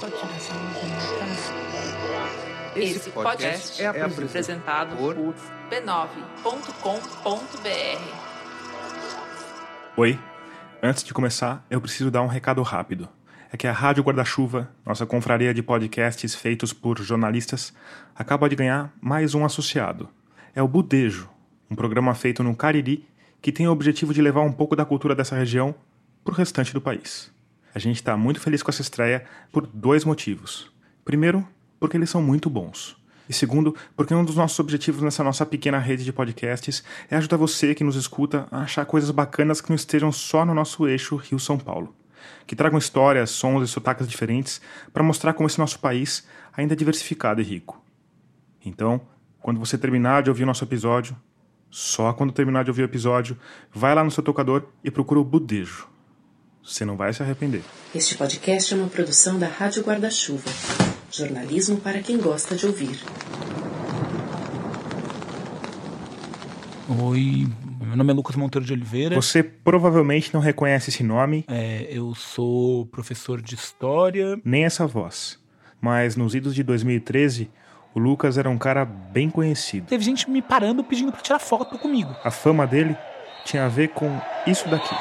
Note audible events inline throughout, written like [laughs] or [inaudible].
Continuação de militância. Esse podcast é apresentado por b9.com.br. Oi, antes de começar, eu preciso dar um recado rápido. É que a Rádio Guarda-Chuva, nossa confraria de podcasts feitos por jornalistas, acaba de ganhar mais um associado. É o Budejo, um programa feito no Cariri que tem o objetivo de levar um pouco da cultura dessa região para o restante do país. A gente está muito feliz com essa estreia por dois motivos. Primeiro, porque eles são muito bons. E segundo, porque um dos nossos objetivos nessa nossa pequena rede de podcasts é ajudar você que nos escuta a achar coisas bacanas que não estejam só no nosso eixo Rio-São Paulo. Que tragam histórias, sons e sotaques diferentes para mostrar como esse nosso país ainda é diversificado e rico. Então, quando você terminar de ouvir o nosso episódio, só quando terminar de ouvir o episódio, vai lá no seu tocador e procura o Budejo. Você não vai se arrepender. Este podcast é uma produção da Rádio Guarda-Chuva. Jornalismo para quem gosta de ouvir. Oi, meu nome é Lucas Monteiro de Oliveira. Você provavelmente não reconhece esse nome, É, eu sou professor de História. nem essa voz. Mas nos idos de 2013, o Lucas era um cara bem conhecido. Teve gente me parando pedindo pra tirar foto comigo. A fama dele tinha a ver com isso daqui.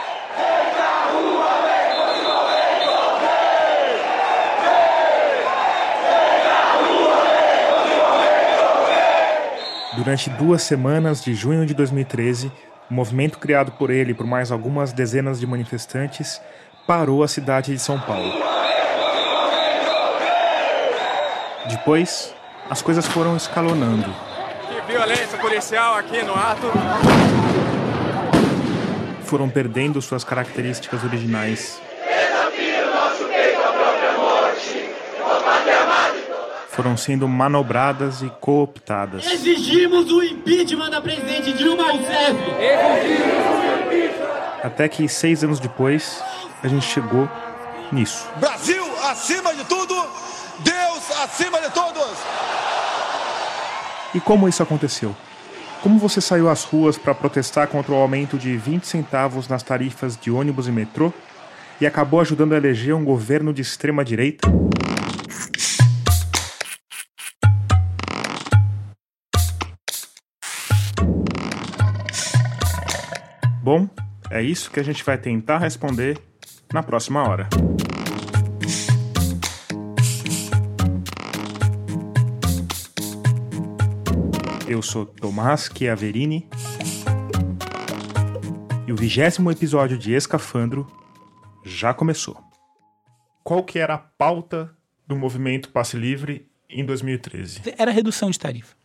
Durante duas semanas de junho de 2013, o movimento criado por ele e por mais algumas dezenas de manifestantes parou a cidade de São Paulo. Depois, as coisas foram escalonando. Que violência policial aqui no ato. foram perdendo suas características originais. Foram sendo manobradas e cooptadas. Exigimos o impeachment da presidente Dilma Rousseff. Até que seis anos depois, a gente chegou nisso. Brasil acima de tudo, Deus acima de todos. E como isso aconteceu? Como você saiu às ruas para protestar contra o aumento de 20 centavos nas tarifas de ônibus e metrô e acabou ajudando a eleger um governo de extrema direita? Bom, é isso que a gente vai tentar responder na próxima hora. Eu sou Tomás Chiaverini e o vigésimo episódio de Escafandro já começou. Qual que era a pauta do movimento Passe Livre em 2013? Era redução de tarifa.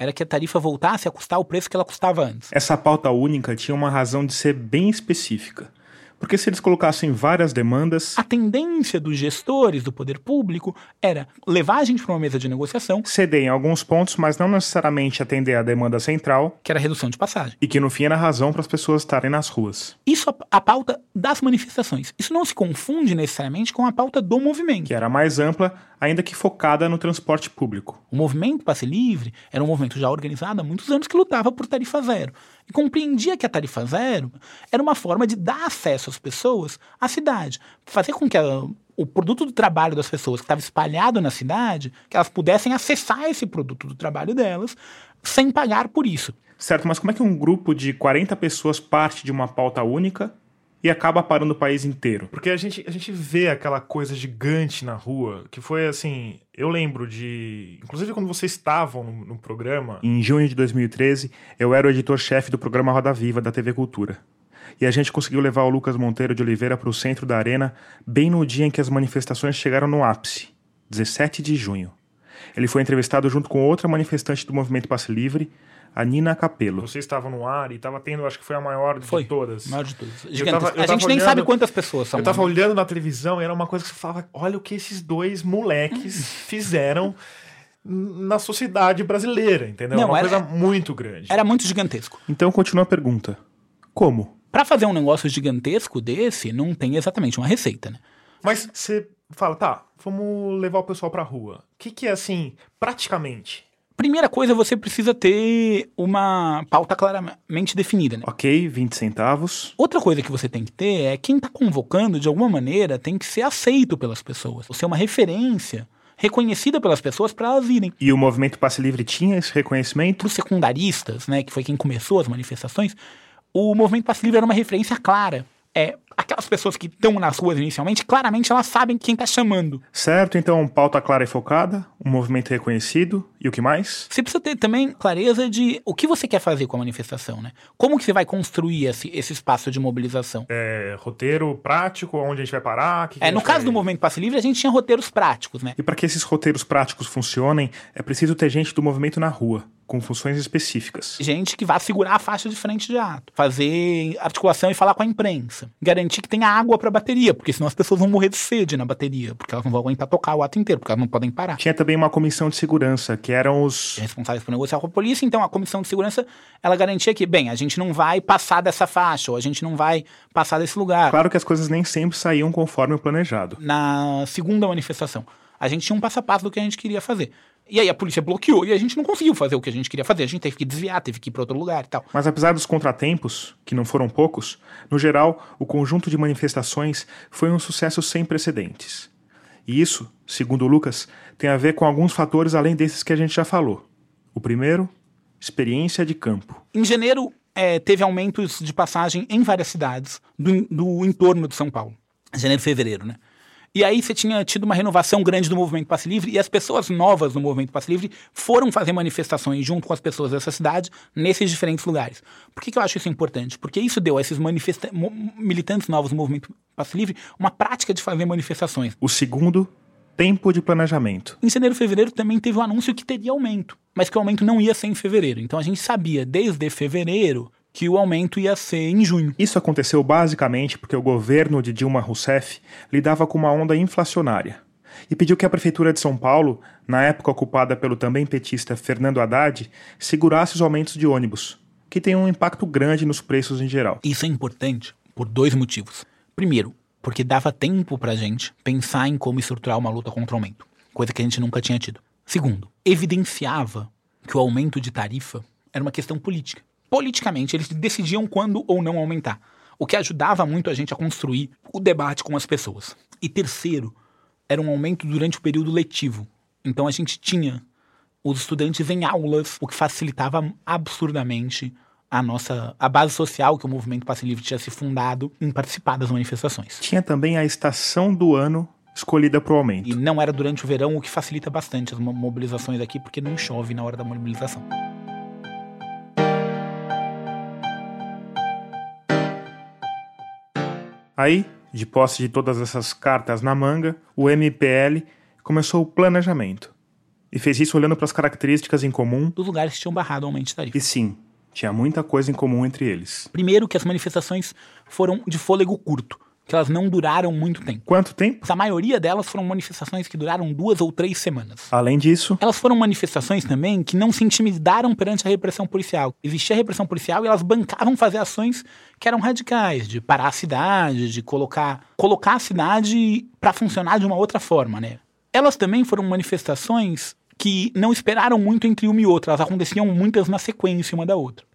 Era que a tarifa voltasse a custar o preço que ela custava antes. Essa pauta única tinha uma razão de ser bem específica. Porque se eles colocassem várias demandas, A tendência dos gestores do poder público era levar a gente para uma mesa de negociação, ceder em alguns pontos, mas não necessariamente atender a demanda central, que era a redução de passagem. e que no fim era a razão para as pessoas estarem nas ruas. Isso a pauta das manifestações. Isso não se confunde necessariamente com a pauta do movimento. que era mais ampla, ainda que focada no transporte público. O movimento Passe Livre era um movimento já organizado há muitos anos que lutava por tarifa zero. E compreendia que a tarifa zero era uma forma de dar acesso às pessoas à cidade. Fazer com que a- o produto do trabalho das pessoas que estava espalhado na cidade, que elas pudessem acessar esse produto do trabalho delas sem pagar por isso. Certo, mas como é que um grupo de 40 pessoas parte de uma pauta única e acaba parando o país inteiro? Porque a gente, a gente vê aquela coisa gigante na rua, que foi assim. Eu lembro de. Inclusive quando vocês estavam no, no programa. Em junho de 2013, eu era o editor-chefe do programa Roda Viva da TV Cultura. E a gente conseguiu levar o Lucas Monteiro de Oliveira para o centro da arena bem no dia em que as manifestações chegaram no ápice, 17 de junho. Ele foi entrevistado junto com outra manifestante do movimento Passe Livre, a Nina Capello. Vocês estavam no ar e estava tendo, acho que foi a maior de Foi. todas. Maior de todas. Eu tava- eu a gente nem olhando- sabe quantas pessoas são. Eu tava né? olhando na televisão e era uma coisa que você falava: olha o que esses dois moleques [laughs] fizeram na sociedade brasileira, entendeu? Não, uma era- coisa muito grande. Era muito gigantesco. Então continua a pergunta: como? Para fazer um negócio gigantesco desse, não tem exatamente uma receita, né? Mas você fala, tá, vamos levar o pessoal pra rua. O que, que é assim, praticamente? Primeira coisa, você precisa ter uma pauta claramente definida, né? Ok, 20 centavos. Outra coisa que você tem que ter é quem está convocando, de alguma maneira, tem que ser aceito pelas pessoas. Você é uma referência reconhecida pelas pessoas para elas irem. E o movimento Passe Livre tinha esse reconhecimento? Para os secundaristas, né, que foi quem começou as manifestações, o movimento Passe Livre era uma referência clara. É, aquelas pessoas que estão nas ruas inicialmente, claramente elas sabem quem está chamando. Certo, então pauta clara e focada, um movimento reconhecido e o que mais? Você precisa ter também clareza de o que você quer fazer com a manifestação, né? Como que você vai construir esse, esse espaço de mobilização? É, roteiro prático, onde a gente vai parar? Que que É, no caso vai- do movimento Passe Livre, a gente tinha roteiros práticos, né? E para que esses roteiros práticos funcionem, é preciso ter gente do movimento na rua, com funções específicas. Gente que vá segurar a faixa de frente de ato, fazer articulação e falar com a imprensa, garantir que tenha água para bateria, porque senão as pessoas vão morrer de sede na bateria, porque elas não vão aguentar tocar o ato inteiro, porque elas não podem parar. Tinha também uma comissão de segurança, que eram os. responsáveis por negociar com a polícia, então a comissão de segurança, ela garantia que, bem, a gente não vai passar dessa faixa, ou a gente não vai passar desse lugar. Claro que as coisas nem sempre saíam conforme o planejado. Na segunda manifestação, a gente tinha um passo a passo do que a gente queria fazer. E aí a polícia bloqueou e a gente não conseguiu fazer o que a gente queria fazer. A gente teve que desviar, teve que ir para outro lugar e tal. Mas apesar dos contratempos, que não foram poucos, no geral, o conjunto de manifestações foi um sucesso sem precedentes. E isso, segundo o Lucas, tem a ver com alguns fatores além desses que a gente já falou. O primeiro, experiência de campo. Em janeiro, é, teve aumentos de passagem em várias cidades do, do entorno de São Paulo. Janeiro e fevereiro, né? E aí você tinha tido uma renovação grande do movimento Passe Livre e as pessoas novas do movimento Passe Livre foram fazer manifestações junto com as pessoas dessa cidade nesses diferentes lugares. Por que, que eu acho isso importante? Porque isso deu a esses militantes novos do movimento Passe Livre uma prática de fazer manifestações. O segundo, tempo de planejamento. Em janeiro e fevereiro também teve o anúncio que teria aumento, mas que o aumento não ia ser em fevereiro. Então a gente sabia desde fevereiro que o aumento ia ser em junho. Isso aconteceu basicamente porque o governo de Dilma Rousseff lidava com uma onda inflacionária e pediu que a prefeitura de São Paulo, na época ocupada pelo também petista Fernando Haddad, segurasse os aumentos de ônibus, que tem um impacto grande nos preços em geral. Isso é importante por dois motivos. Primeiro, porque dava tempo pra gente pensar em como estruturar uma luta contra o aumento, coisa que a gente nunca tinha tido. Segundo, evidenciava que o aumento de tarifa era uma questão política. Politicamente, eles decidiam quando ou não aumentar, o que ajudava muito a gente a construir o debate com as pessoas. E terceiro, era um aumento durante o período letivo. Então a gente tinha os estudantes em aulas, o que facilitava absurdamente a nossa a base social que o movimento Passe Livre tinha se fundado em participar das manifestações. Tinha também a estação do ano escolhida para o aumento. E não era durante o verão, o que facilita bastante as mo- mobilizações aqui, porque não chove na hora da mobilização. Aí, de posse de todas essas cartas na manga, o MPL começou o planejamento. E fez isso olhando para as características em comum, Dos lugares que tinham barrado o aumento de tarifa. e sim, tinha muita coisa em comum entre eles. Primeiro que as manifestações foram de fôlego curto, que elas não duraram muito tempo. Quanto tempo? A maioria delas foram manifestações que duraram duas ou três semanas. Além disso, Elas foram manifestações também que não se intimidaram perante a repressão policial. Existia repressão policial e elas bancavam fazer ações que eram radicais, de parar a cidade, de colocar, colocar a cidade para funcionar de uma outra forma, né? Elas também foram manifestações que não esperaram muito entre uma e outra, elas aconteciam muitas na sequência uma da outra.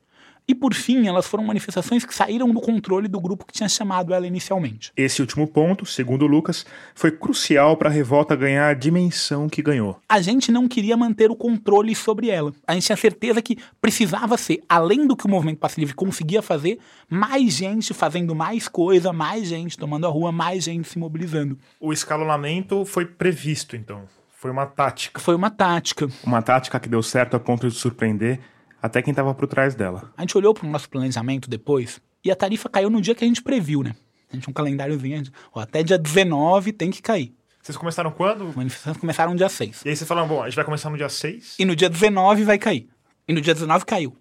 E por fim, elas foram manifestações que saíram do controle do grupo que tinha chamado ela inicialmente. esse último ponto, segundo Lucas, foi crucial para a revolta ganhar a dimensão que ganhou. a gente não queria manter o controle sobre ela. A gente tinha certeza que precisava ser, além do que o movimento Passe Livre conseguia fazer, mais gente fazendo mais coisa, mais gente tomando a rua, mais gente se mobilizando. O escalonamento foi previsto, então. Foi uma tática. Foi uma tática. Uma tática que deu certo a ponto de surpreender até quem estava por trás dela. A gente olhou para o nosso planejamento depois e a tarifa caiu no dia que a gente previu, né? A gente tinha um calendáriozinho, gente, ó, até dia 19 tem que cair. Vocês começaram quando? As manifestações começaram no dia 6. E aí vocês falaram, bom, a gente vai começar no dia 6. E no dia 19 vai cair. E no dia 19 caiu.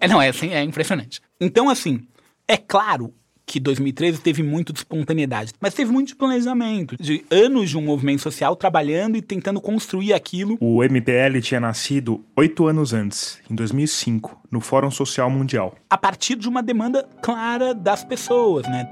É, não, é assim, é impressionante. Então, assim, é claro que 2013 teve muito de espontaneidade, mas teve muito de planejamento, de anos de um movimento social trabalhando e tentando construir aquilo. O MPL tinha nascido oito anos antes, em 2005, no Fórum Social Mundial. A partir de uma demanda clara das pessoas, né?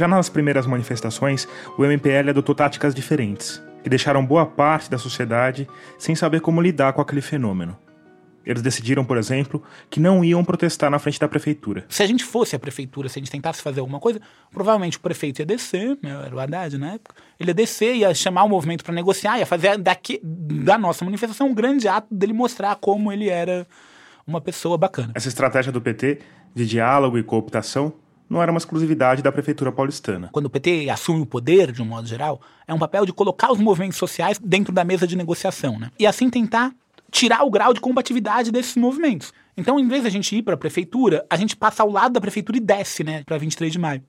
Já nas primeiras manifestações, o MPL adotou táticas diferentes, que deixaram boa parte da sociedade sem saber como lidar com aquele fenômeno. Eles decidiram, por exemplo, que não iam protestar na frente da prefeitura. Se a gente fosse a prefeitura, se a gente tentasse fazer alguma coisa, provavelmente o prefeito ia descer, né, era o Haddad na época, ele ia descer, ia chamar o movimento para negociar, ia fazer daqui, da nossa manifestação um grande ato dele mostrar como ele era uma pessoa bacana. Essa estratégia do PT de diálogo e cooptação não era uma exclusividade da prefeitura paulistana. Quando o PT assume o poder, de um modo geral, é um papel de colocar os movimentos sociais dentro da mesa de negociação, né? E assim tentar tirar o grau de combatividade desses movimentos. Então, em vez da gente ir para a prefeitura, a gente passa ao lado da prefeitura e desce, né, para 23 de maio.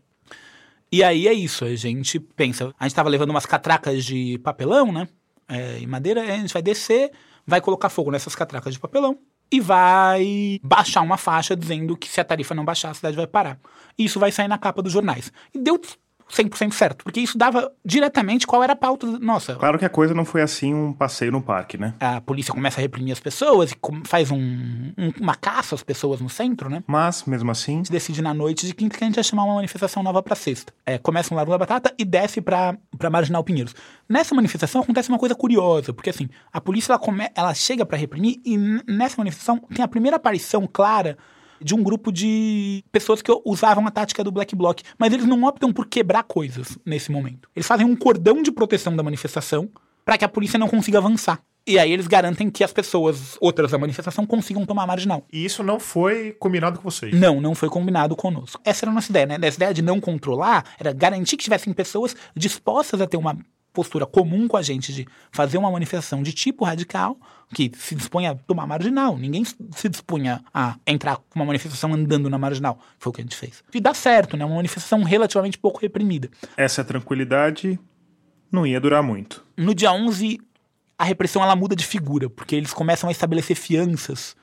E aí é isso, a gente pensa, a gente estava levando umas catracas de papelão, né, é, em madeira, a gente vai descer, vai colocar fogo nessas catracas de papelão e vai baixar uma faixa dizendo que se a tarifa não baixar, a cidade vai parar. Isso vai sair na capa dos jornais. E deu 100% certo, porque isso dava diretamente qual era a pauta nossa. Claro que a coisa não foi assim um passeio no parque, né? A polícia começa a reprimir as pessoas e faz um, um, uma caça às pessoas no centro, né? Mas, mesmo assim... Gente decide na noite de quinta que a gente vai chamar uma manifestação nova para sexta. É, começa um Largo da Batata e desce para Marginal Pinheiros. Nessa manifestação acontece uma coisa curiosa, porque assim, a polícia ela, come, ela chega para reprimir e nessa manifestação tem a primeira aparição clara de um grupo de pessoas que usavam a tática do Black Bloc, mas eles não optam por quebrar coisas nesse momento. Eles fazem um cordão de proteção da manifestação para que a polícia não consiga avançar. E aí eles garantem que as pessoas, outras da manifestação, consigam tomar marginal. E isso não foi combinado com vocês? Não, não foi combinado conosco. Essa era a nossa ideia, né? Essa ideia de não controlar era garantir que tivessem pessoas dispostas a ter uma postura comum com a gente de fazer uma manifestação de tipo radical, que se dispunha a tomar marginal. Ninguém se dispunha a entrar com uma manifestação andando na marginal. Foi o que a gente fez. E dá certo, né? Uma manifestação relativamente pouco reprimida. Essa tranquilidade não ia durar muito. No dia 11, a repressão ela muda de figura, porque eles começam a estabelecer fianças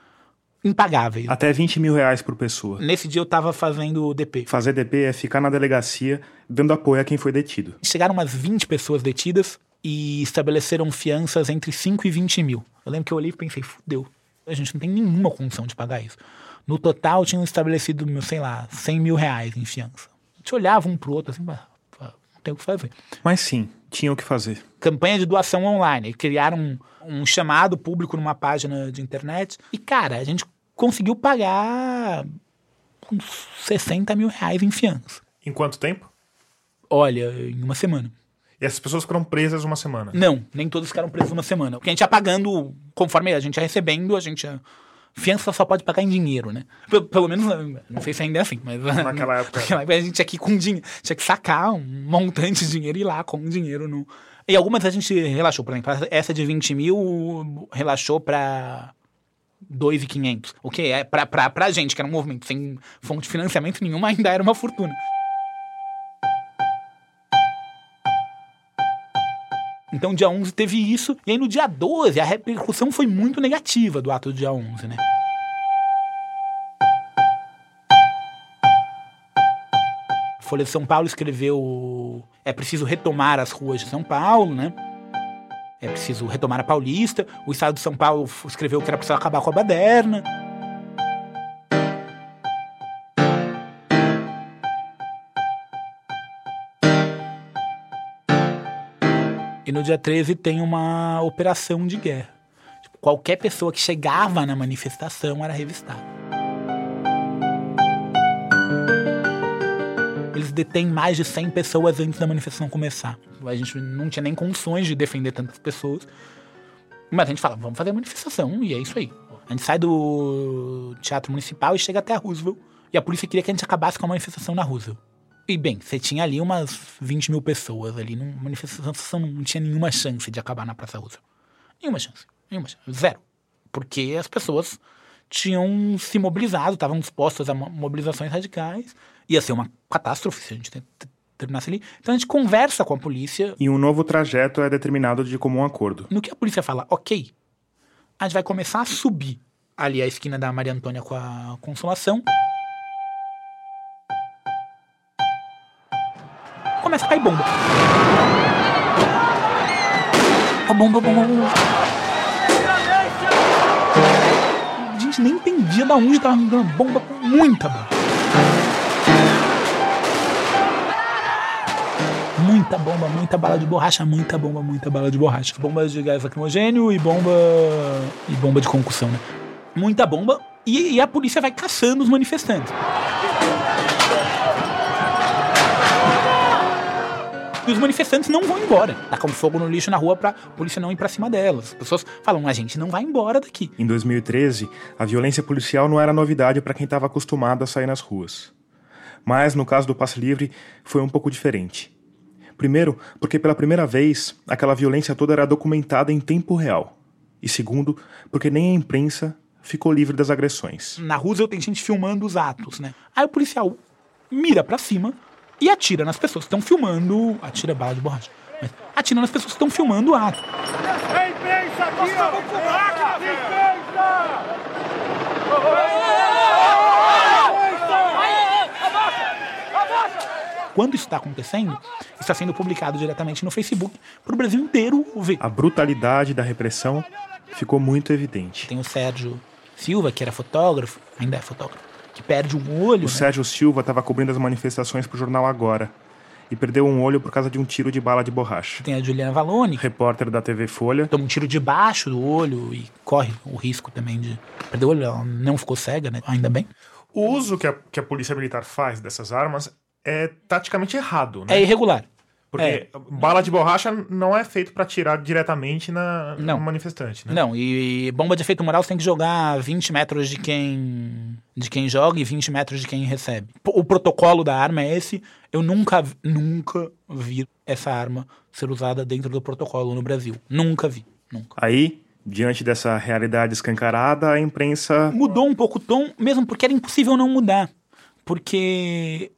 impagáveis. Até 20 mil reais por pessoa. Nesse dia eu tava fazendo DP. Fazer DP é ficar na delegacia dando apoio a quem foi detido. Chegaram umas 20 pessoas detidas e estabeleceram fianças entre 5 e 20 mil. Eu lembro que eu olhei e pensei, fudeu, a gente não tem nenhuma condição de pagar isso. No total tinham estabelecido, sei lá, 100 mil reais em fiança. A gente olhava um pro outro assim, não tem o que fazer. Mas sim, tinha o que fazer. Campanha de doação online. Criaram um, um chamado público numa página de internet. E, cara, a gente conseguiu pagar uns 60 mil reais em fiança. Em quanto tempo? Olha, em uma semana. E essas pessoas foram presas uma semana? Não, nem todas ficaram presas uma semana. Porque a gente ia pagando, conforme a gente ia recebendo, a gente ia... Fiança só pode pagar em dinheiro, né? Pelo, pelo menos, não sei se ainda é assim, mas... Naquela [laughs] época. Naquela época a gente tinha que ir com dinheiro, tinha que sacar um montante de dinheiro e ir lá com dinheiro no... E algumas a gente relaxou, por exemplo, essa de 20 mil relaxou para 2.500. O que é, pra, pra, pra gente, que era um movimento sem fonte de financiamento nenhuma, ainda era uma fortuna. Então, dia 11 teve isso, e aí no dia 12 a repercussão foi muito negativa do ato do dia 11, né? A Folha de São Paulo escreveu: é preciso retomar as ruas de São Paulo, né? É preciso retomar a Paulista. O Estado de São Paulo escreveu que era preciso acabar com a baderna. E no dia 13 tem uma operação de guerra. Tipo, qualquer pessoa que chegava na manifestação era revistada. Eles detêm mais de 100 pessoas antes da manifestação começar. A gente não tinha nem condições de defender tantas pessoas. Mas a gente fala, vamos fazer a manifestação, e é isso aí. A gente sai do Teatro Municipal e chega até a Roosevelt. E a polícia queria que a gente acabasse com a manifestação na Roosevelt. E bem, você tinha ali umas 20 mil pessoas ali. Numa manifestação não tinha nenhuma chance de acabar na Praça Roosevelt. Nenhuma chance. Nenhuma chance. Zero. Porque as pessoas tinham se mobilizado, estavam dispostas a mobilizações radicais. Ia ser uma catástrofe se a gente terminasse ali. Então a gente conversa com a polícia. E um novo trajeto é determinado de comum acordo. No que a polícia fala, ok, a gente vai começar a subir ali a esquina da Maria Antônia com a Consolação. Começa a cair bomba. A bomba, bomba, bomba. A gente nem entendia da onde tava dando bomba, muita bomba. muita bomba, muita bala de borracha, muita bomba, muita bala de borracha. Bombas de gás lacrimogênio e bomba. e bomba de concussão, né? Muita bomba e, e a polícia vai caçando os manifestantes. E os manifestantes não vão embora. Tacam fogo no lixo na rua pra polícia não ir pra cima delas. As pessoas falam, a gente não vai embora daqui. Em 2013, a violência policial não era novidade para quem estava acostumado a sair nas ruas. Mas no caso do passe livre, foi um pouco diferente. Primeiro, porque pela primeira vez, aquela violência toda era documentada em tempo real. E segundo, porque nem a imprensa ficou livre das agressões. Na Roosevelt tem gente filmando os atos, né? Aí o policial mira pra cima e atira nas pessoas que estão filmando. Atira bala de borracha. Mas atira nas pessoas que estão filmando o ato. Quando isso está acontecendo, está sendo publicado diretamente no Facebook para o Brasil inteiro ver. A brutalidade da repressão ficou muito evidente. Tem o Sérgio Silva, que era fotógrafo, ainda é fotógrafo, que perde um olho. O né? Sérgio Silva estava cobrindo as manifestações para o jornal Agora e perdeu um olho por causa de um tiro de bala de borracha. Tem a Juliana Valone, repórter da TV Folha. Toma um tiro debaixo do olho e corre o risco também de perder o olho. Ela não ficou cega, né? Ainda bem. O uso que a, que a polícia militar faz dessas armas é taticamente errado, né? É irregular. Porque É. bala de borracha não é feito para atirar diretamente na, Não. no manifestante, né? Não, e bomba de efeito moral você tem que jogar a 20 metros de quem de quem joga e 20 metros de quem recebe. O protocolo da arma é esse. Eu nunca, nunca vi essa arma ser usada dentro do protocolo no Brasil. Nunca vi. Nunca. Aí, diante dessa realidade escancarada, a imprensa Mudou um pouco o tom, mesmo porque era impossível não mudar. Porque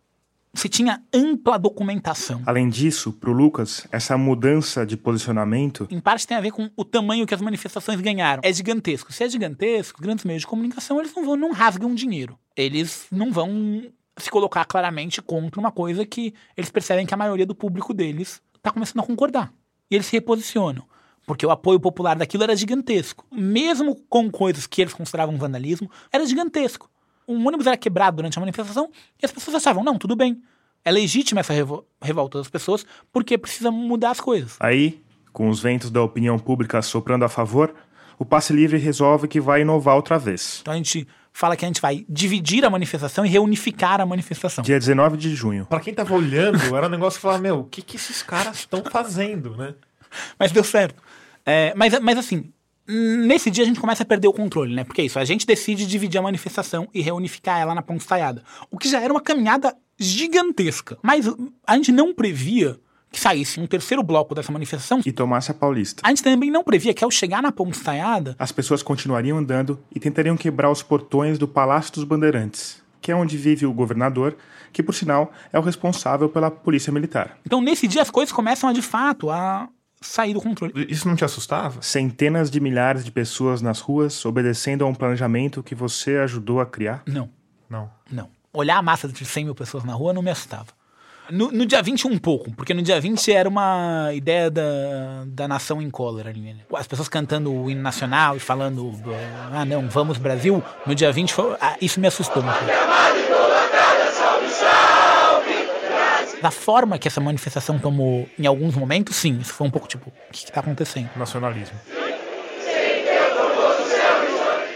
você tinha ampla documentação. Além disso, para o Lucas, essa mudança de posicionamento Em parte tem a ver com o tamanho que as manifestações ganharam. É gigantesco. Se é gigantesco, grandes meios de comunicação, eles não vão, não rasgam dinheiro. Eles não vão se colocar claramente contra uma coisa que eles percebem que a maioria do público deles está começando a concordar. E eles se reposicionam. Porque o apoio popular daquilo era gigantesco. Mesmo com coisas que eles consideravam vandalismo, era gigantesco. Um ônibus era quebrado durante a manifestação e as pessoas achavam, não, tudo bem. É legítima essa revo- revolta das pessoas porque precisa mudar as coisas. Aí, com os ventos da opinião pública soprando a favor, o passe livre resolve que vai inovar outra vez. Então a gente fala que a gente vai dividir a manifestação e reunificar a manifestação. Dia 19 de junho. Pra quem tava olhando, era um negócio que falava, meu, o que, que esses caras estão fazendo, né? [laughs] Mas deu certo. É, mas, mas assim, nesse dia a gente começa a perder o controle, né? Porque é isso, a gente decide dividir a manifestação e reunificar ela na Ponte Estaiada. O que já era uma caminhada gigantesca. Mas a gente não previa que saísse um terceiro bloco dessa manifestação. E tomasse a Paulista. A gente também não previa que ao chegar na Ponte Estaiada, As pessoas continuariam andando e tentariam quebrar os portões do Palácio dos Bandeirantes, que é onde vive o governador, que por sinal é o responsável pela polícia militar. então nesse dia as coisas começam a de fato a sair do controle. Isso não te assustava? Centenas de milhares de pessoas nas ruas obedecendo a um planejamento que você ajudou a criar. Não. Não. Não. Olhar a massa de 100 mil pessoas na rua não me assustava. No, no dia 20, um pouco, porque no dia 20 era uma ideia da, da nação em cólera né? As pessoas cantando o hino nacional e falando, ah, não, vamos Brasil. No dia 20, foi, ah, isso me assustou. Um pouco. Da forma que essa manifestação tomou em alguns momentos, sim, isso foi um pouco tipo, o que, que tá acontecendo? Nacionalismo.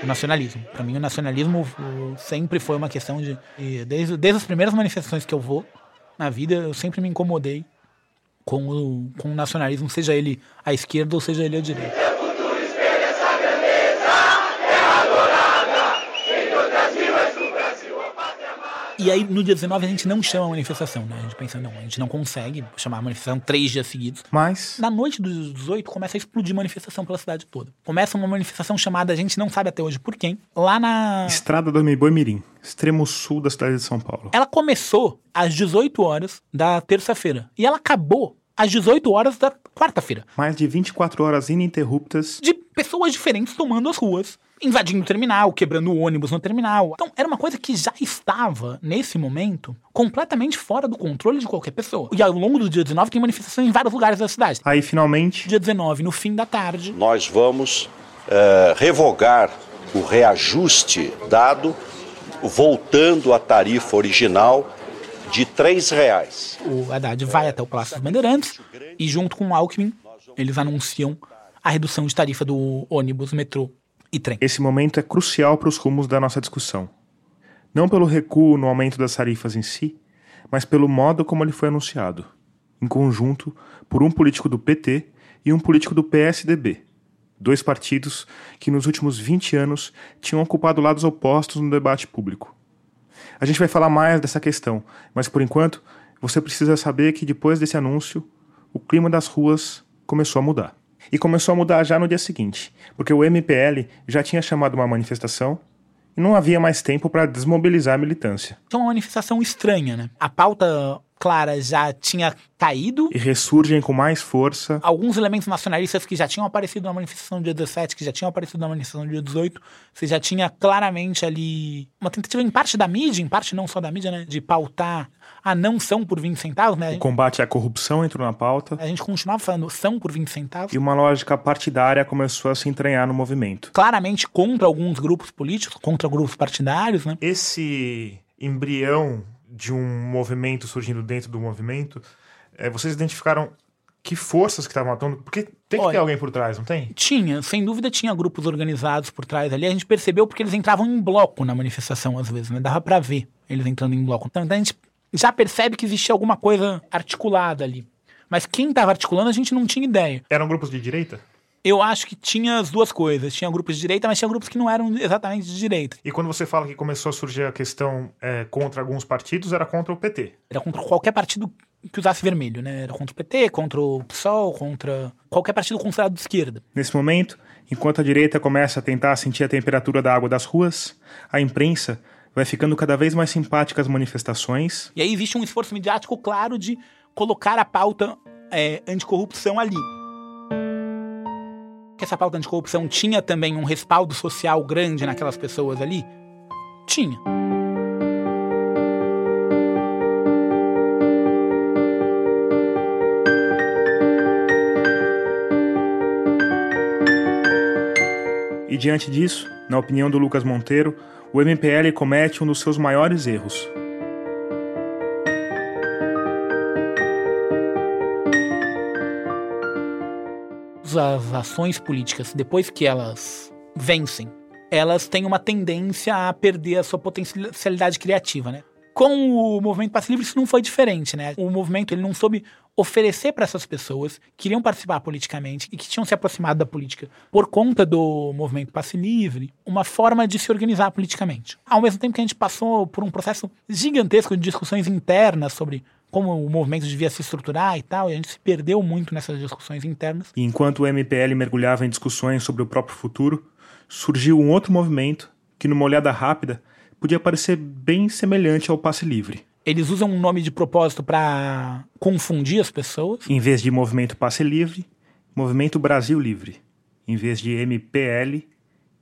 o nacionalismo. Para mim, o nacionalismo sempre foi uma questão de. Desde, desde as primeiras manifestações que eu vou na vida, eu sempre me incomodei com o, com o nacionalismo, seja ele à esquerda ou seja ele à direita. E aí, no dia 19, a gente não chama a manifestação, né? A gente pensa, não, a gente não consegue chamar a manifestação três dias seguidos. Mas Na noite dos 18, começa a explodir manifestação pela cidade toda. Começa uma manifestação chamada, a gente não sabe até hoje por quem, lá na. Estrada do Boi Mirim, extremo sul da cidade de São Paulo. Ela começou às 18 horas da terça-feira. E ela acabou às 18 horas da quarta-feira. Mais de 24 horas ininterruptas De pessoas diferentes tomando as ruas, invadindo o terminal, quebrando o ônibus no terminal. Então, era uma coisa que já estava, nesse momento, completamente fora do controle de qualquer pessoa. E ao longo do dia 19 tem manifestação em vários lugares da cidade. Aí finalmente, Dia 19, no fim da tarde, nós vamos eh, revogar o reajuste dado, voltando à tarifa original de R$ reais. O Haddad vai até o Palácio dos Bandeirantes e, junto com o Alckmin, eles anunciam a redução de tarifa do ônibus, metrô e trem. Esse momento é crucial para os rumos da nossa discussão. Não pelo recuo no aumento das tarifas em si, mas pelo modo como ele foi anunciado, em conjunto por um político do PT e um político do PSDB, dois partidos que nos últimos 20 anos tinham ocupado lados opostos no debate público. A gente vai falar mais dessa questão, mas por enquanto você precisa saber que depois desse anúncio, o clima das ruas começou a mudar. E começou a mudar já no dia seguinte, porque o MPL já tinha chamado uma manifestação e não havia mais tempo para desmobilizar a militância. É uma manifestação estranha, né? A pauta clara já tinha caído. E ressurgem com mais força. Alguns elementos nacionalistas que já tinham aparecido na manifestação do dia 17, que já tinham aparecido na manifestação do dia 18, você já tinha claramente ali uma tentativa em parte da mídia, em parte não só da mídia, né? De pautar a não são por 20 centavos, né? O combate à corrupção entrou na pauta. A gente continuava falando são por 20 centavos. E uma lógica partidária começou a se entranhar no movimento. Claramente contra alguns grupos políticos, contra grupos partidários, né? Esse embrião de um movimento surgindo dentro do movimento, é, vocês identificaram que forças que estavam atuando? Porque tem que Olha, ter alguém por trás, não tem? Tinha, sem dúvida tinha grupos organizados por trás ali. A gente percebeu porque eles entravam em bloco na manifestação às vezes, né? Dava para ver eles entrando em bloco. Então a gente já percebe que existia alguma coisa articulada ali. Mas quem estava articulando a gente não tinha ideia. Eram grupos de direita? Eu acho que tinha as duas coisas. Tinha grupos de direita, mas tinha grupos que não eram exatamente de direita. E quando você fala que começou a surgir a questão é, contra alguns partidos, era contra o PT? Era contra qualquer partido que usasse vermelho, né? Era contra o PT, contra o PSOL, contra qualquer partido considerado de esquerda. Nesse momento, enquanto a direita começa a tentar sentir a temperatura da água das ruas, a imprensa vai ficando cada vez mais simpática às manifestações. E aí existe um esforço midiático claro de colocar a pauta é, anticorrupção ali que essa pauta anticorrupção tinha também um respaldo social grande naquelas pessoas ali? Tinha. E diante disso, na opinião do Lucas Monteiro, o MPL comete um dos seus maiores erros. As ações políticas, depois que elas vencem, elas têm uma tendência a perder a sua potencialidade criativa, né? Com o movimento Passe Livre isso não foi diferente, né? O movimento ele não soube oferecer para essas pessoas que queriam participar politicamente e que tinham se aproximado da política por conta do movimento Passe Livre, uma forma de se organizar politicamente. Ao mesmo tempo que a gente passou por um processo gigantesco de discussões internas sobre como o movimento devia se estruturar e tal, e a gente se perdeu muito nessas discussões internas. E enquanto o MPL mergulhava em discussões sobre o próprio futuro, surgiu um outro movimento que, numa olhada rápida, podia parecer bem semelhante ao passe livre. Eles usam um nome de propósito para confundir as pessoas. Em vez de Movimento Passe Livre, Movimento Brasil Livre. Em vez de MPL,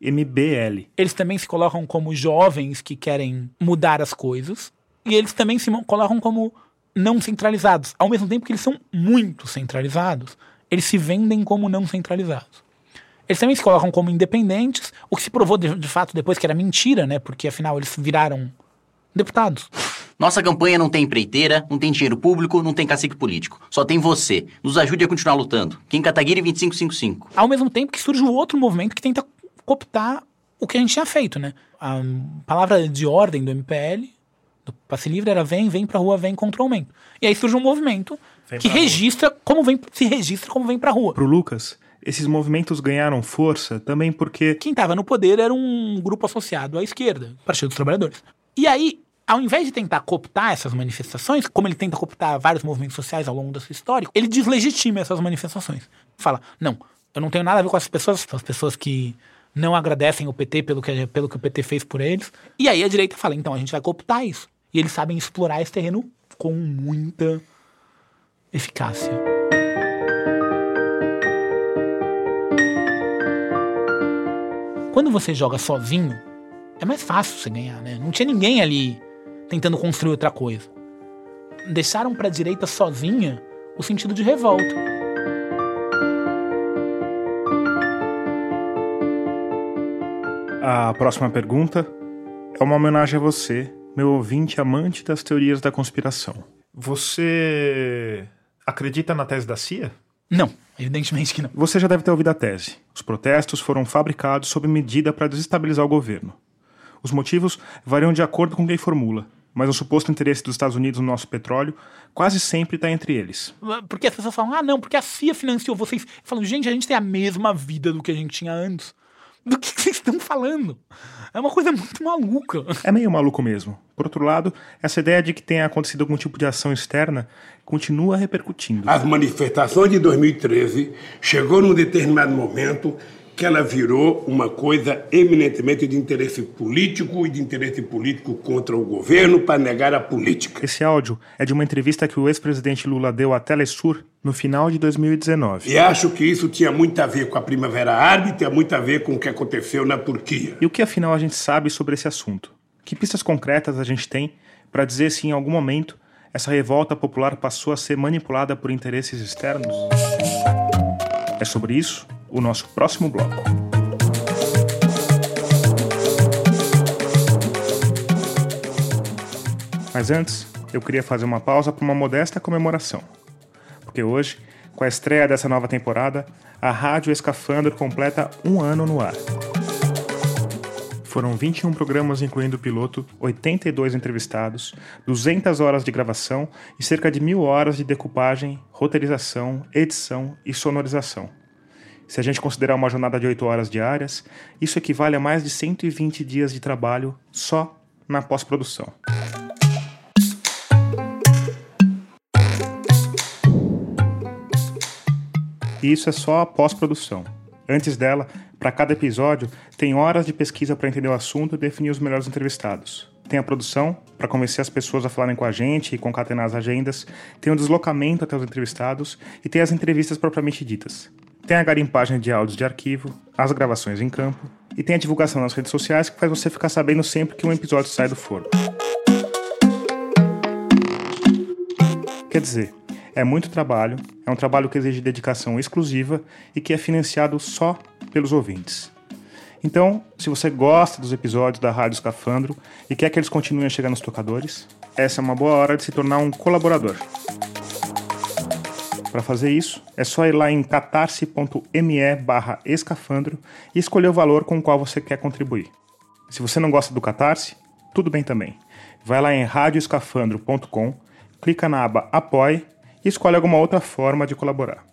MBL. Eles também se colocam como jovens que querem mudar as coisas. E eles também se colocam como não centralizados. Ao mesmo tempo que eles são muito centralizados, eles se vendem como não centralizados. Eles também se colocam como independentes, o que se provou de, de fato depois que era mentira, né? Porque afinal eles viraram deputados. Nossa campanha não tem empreiteira, não tem dinheiro público, não tem cacique político. Só tem você. Nos ajude a continuar lutando. Kim Kataguiri 2555. Ao mesmo tempo que surge o outro movimento que tenta cooptar o que a gente tinha feito, né? A palavra de ordem do MPL do passe livre era vem, vem pra rua, vem contra o aumento. E aí surge um movimento vem que registra rua. como vem, se registra como vem pra rua. Pro Lucas, esses movimentos ganharam força também porque. Quem estava no poder era um grupo associado à esquerda, Partido dos Trabalhadores. E aí, ao invés de tentar cooptar essas manifestações, como ele tenta cooptar vários movimentos sociais ao longo da sua história, ele deslegitima essas manifestações. Fala, não, eu não tenho nada a ver com essas pessoas, são as pessoas que não agradecem o PT pelo que, pelo que o PT fez por eles. E aí a direita fala, então a gente vai cooptar isso. E eles sabem explorar esse terreno com muita eficácia. Quando você joga sozinho, é mais fácil você ganhar, né? Não tinha ninguém ali tentando construir outra coisa. Deixaram para a direita sozinha o sentido de revolta. A próxima pergunta é uma homenagem a você meu ouvinte amante das teorias da conspiração. Você acredita na tese da CIA? Não, evidentemente que não. Você já deve ter ouvido a tese. Os protestos foram fabricados sob medida para desestabilizar o governo. Os motivos variam de acordo com quem formula, mas o suposto interesse dos Estados Unidos no nosso petróleo quase sempre está entre eles. Porque as pessoas falam, ah, não, porque a CIA financiou vocês. Falo, gente, a gente tem a mesma vida do que a gente tinha antes. Do que vocês estão falando? É uma coisa muito maluca. É meio maluco mesmo. Por outro lado, essa ideia de que tenha acontecido algum tipo de ação externa continua repercutindo. As manifestações de 2013 chegou num determinado momento que ela virou uma coisa eminentemente de interesse político e de interesse político contra o governo para negar a política. Esse áudio é de uma entrevista que o ex-presidente Lula deu à Telesur no final de 2019. E acho que isso tinha muito a ver com a Primavera Árabe, tinha muito a ver com o que aconteceu na Turquia. E o que afinal a gente sabe sobre esse assunto? Que pistas concretas a gente tem para dizer se em algum momento essa revolta popular passou a ser manipulada por interesses externos? É sobre isso o nosso próximo bloco. Mas antes, eu queria fazer uma pausa para uma modesta comemoração. Porque hoje, com a estreia dessa nova temporada, a Rádio Escafandro completa um ano no ar. Foram 21 programas, incluindo o piloto, 82 entrevistados, 200 horas de gravação e cerca de mil horas de decupagem, roteirização, edição e sonorização. Se a gente considerar uma jornada de 8 horas diárias, isso equivale a mais de 120 dias de trabalho só na pós-produção. E isso é só a pós-produção. Antes dela, para cada episódio, tem horas de pesquisa para entender o assunto e definir os melhores entrevistados. Tem a produção, para convencer as pessoas a falarem com a gente e concatenar as agendas. Tem o deslocamento até os entrevistados. E tem as entrevistas propriamente ditas. Tem a garimpagem de áudios de arquivo, as gravações em campo e tem a divulgação nas redes sociais que faz você ficar sabendo sempre que um episódio sai do forno. Quer dizer, é muito trabalho, é um trabalho que exige dedicação exclusiva e que é financiado só pelos ouvintes. Então, se você gosta dos episódios da Rádio Escafandro e quer que eles continuem a chegar nos tocadores, essa é uma boa hora de se tornar um colaborador. Para fazer isso, é só ir lá em catarse.me barra escafandro e escolher o valor com o qual você quer contribuir. Se você não gosta do Catarse, tudo bem também. Vai lá em radioescafandro.com, clica na aba Apoie e escolhe alguma outra forma de colaborar.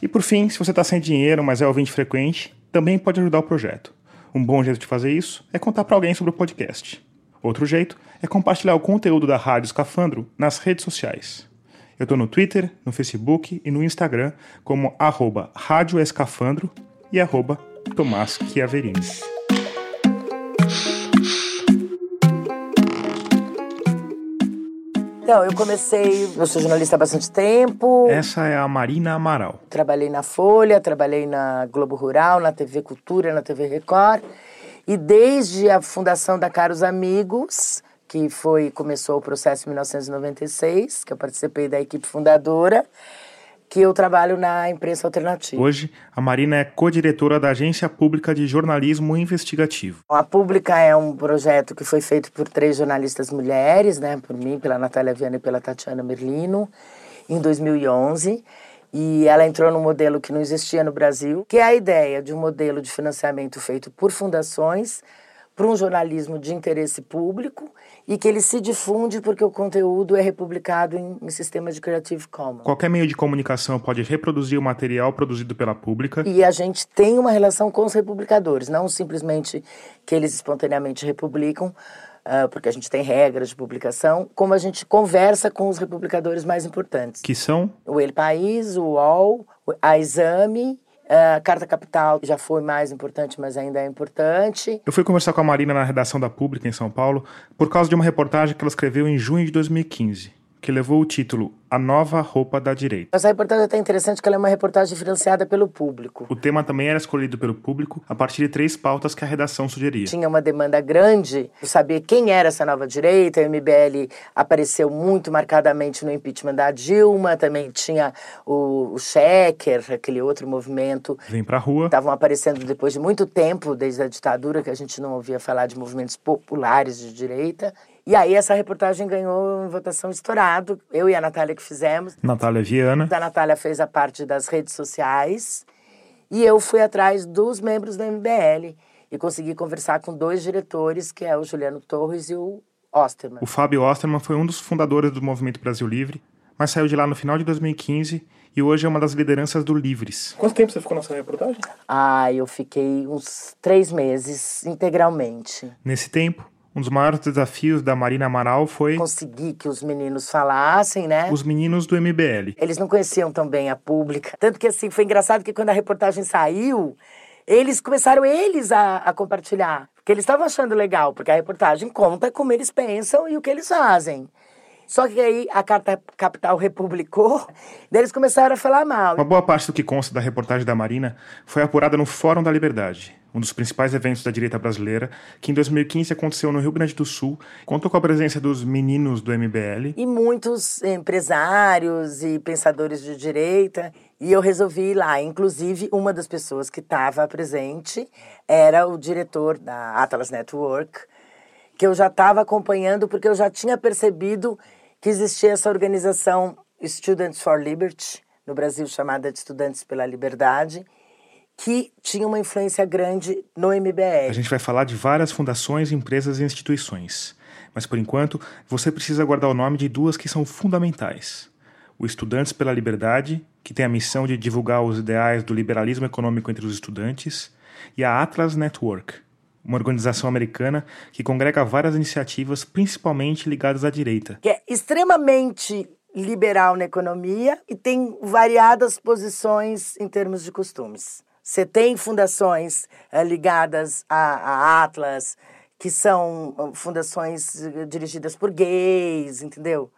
E por fim, se você está sem dinheiro, mas é ouvinte frequente, também pode ajudar o projeto. Um bom jeito de fazer isso é contar para alguém sobre o podcast. Outro jeito é compartilhar o conteúdo da Rádio Escafandro nas redes sociais. Eu estou no Twitter, no Facebook e no Instagram como arroba Rádio Escafandro e arroba Tomás Chiaverini. Então, eu comecei, eu sou jornalista há bastante tempo. Essa é a Marina Amaral. Trabalhei na Folha, trabalhei na Globo Rural, na TV Cultura, na TV Record. E desde a fundação da Caros Amigos, que foi começou o processo em 1996, que eu participei da equipe fundadora, que eu trabalho na imprensa alternativa. Hoje, a Marina é co-diretora da Agência Pública de Jornalismo Investigativo. A Pública é um projeto que foi feito por três jornalistas mulheres, né, por mim, pela Natália Viana e pela Tatiana Merlino, em 2011. E ela entrou num modelo que não existia no Brasil, que é a ideia de um modelo de financiamento feito por fundações para um jornalismo de interesse público e que ele se difunde porque o conteúdo é republicado em, em sistemas de Creative Commons. Qualquer meio de comunicação pode reproduzir o material produzido pela pública. E a gente tem uma relação com os republicadores, não simplesmente que eles espontaneamente republicam, Uh, porque a gente tem regras de publicação, como a gente conversa com os republicadores mais importantes. Que são? O El País, o UOL, a Exame a Carta Capital já foi mais importante, mas ainda é importante. Eu fui conversar com a Marina na redação da Pública em São Paulo por causa de uma reportagem que ela escreveu em junho de 2015, que levou o título A Nova Roupa da Direita. Essa reportagem é até interessante que ela é uma reportagem financiada pelo público. O tema também era escolhido pelo público a partir de três pautas que a redação sugeria. Tinha uma demanda grande de saber quem era essa nova direita. A MBL apareceu muito marcadamente no impeachment da Dilma, também tinha o, o Checker, aquele outro movimento. Vem pra rua. Estavam aparecendo depois de muito tempo, desde a ditadura, que a gente não ouvia falar de movimentos populares de direita. E aí essa reportagem ganhou votação estourado. Eu e a Natália que fizemos. Natália Viana. A Natália fez a parte das redes sociais. E eu fui atrás dos membros da MBL e consegui conversar com dois diretores, que é o Juliano Torres e o Osterman. O Fábio Osterman foi um dos fundadores do Movimento Brasil Livre, mas saiu de lá no final de 2015 e hoje é uma das lideranças do Livres. Quanto tempo você ficou nessa reportagem? Ah, eu fiquei uns três meses integralmente. Nesse tempo, um dos maiores desafios da Marina Amaral foi conseguir que os meninos falassem, né? Os meninos do MBL. Eles não conheciam tão bem a pública. Tanto que assim, foi engraçado que quando a reportagem saiu, eles começaram eles a, a compartilhar. Porque eles estavam achando legal, porque a reportagem conta como eles pensam e o que eles fazem. Só que aí a Carta Capital republicou, [laughs] daí eles começaram a falar mal. Uma boa parte do que consta da reportagem da Marina foi apurada no Fórum da Liberdade, um dos principais eventos da direita brasileira, que em 2015 aconteceu no Rio Grande do Sul, contou com a presença dos meninos do MBL. E muitos empresários e pensadores de direita. E eu resolvi ir lá. Inclusive, uma das pessoas que estava presente era o diretor da Atlas Network, que eu já estava acompanhando porque eu já tinha percebido que existia essa organização Students for Liberty, no Brasil chamada de Estudantes pela Liberdade, que tinha uma influência grande no MBL. A gente vai falar de várias fundações, empresas e instituições. Mas por enquanto, você precisa guardar o nome de duas que são fundamentais. O Estudantes pela Liberdade, que tem a missão de divulgar os ideais do liberalismo econômico entre os estudantes, e a Atlas Network, uma organização americana que congrega várias iniciativas, principalmente ligadas à direita. Que é extremamente liberal na economia e tem variadas posições em termos de costumes. Você tem fundações é, ligadas à, à Atlas, que são fundações dirigidas por gays, entendeu?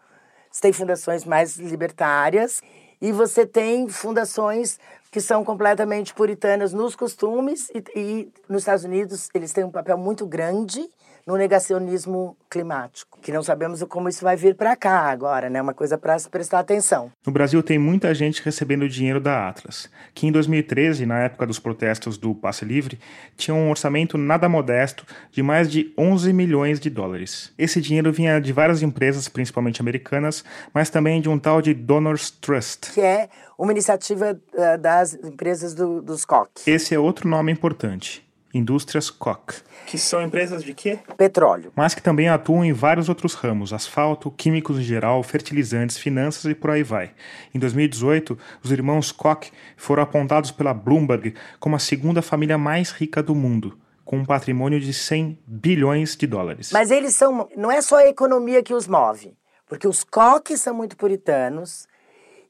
Você tem fundações mais libertárias e você tem fundações que são completamente puritanas nos costumes e, e, nos Estados Unidos eles têm um papel muito grande no negacionismo climático, que não sabemos como isso vai vir para cá agora, né? Uma coisa para se prestar atenção. No Brasil tem muita gente recebendo dinheiro da Atlas, que em 2013, na época dos protestos do Passe Livre, tinha um orçamento nada modesto de mais de 11 milhões de dólares. Esse dinheiro vinha de várias empresas, principalmente americanas, mas também de um tal de Donors Trust, que é uma iniciativa uh, das empresas do, dos COC. Esse é outro nome importante. Indústrias Koch. Que são empresas de quê? Petróleo. Mas que também atuam em vários outros ramos: asfalto, químicos em geral, fertilizantes, finanças e por aí vai. Em 2018, os irmãos Koch foram apontados pela Bloomberg como a segunda família mais rica do mundo. Com um patrimônio de 100 bilhões de dólares. Mas eles são. Não é só a economia que os move. Porque os Koch são muito puritanos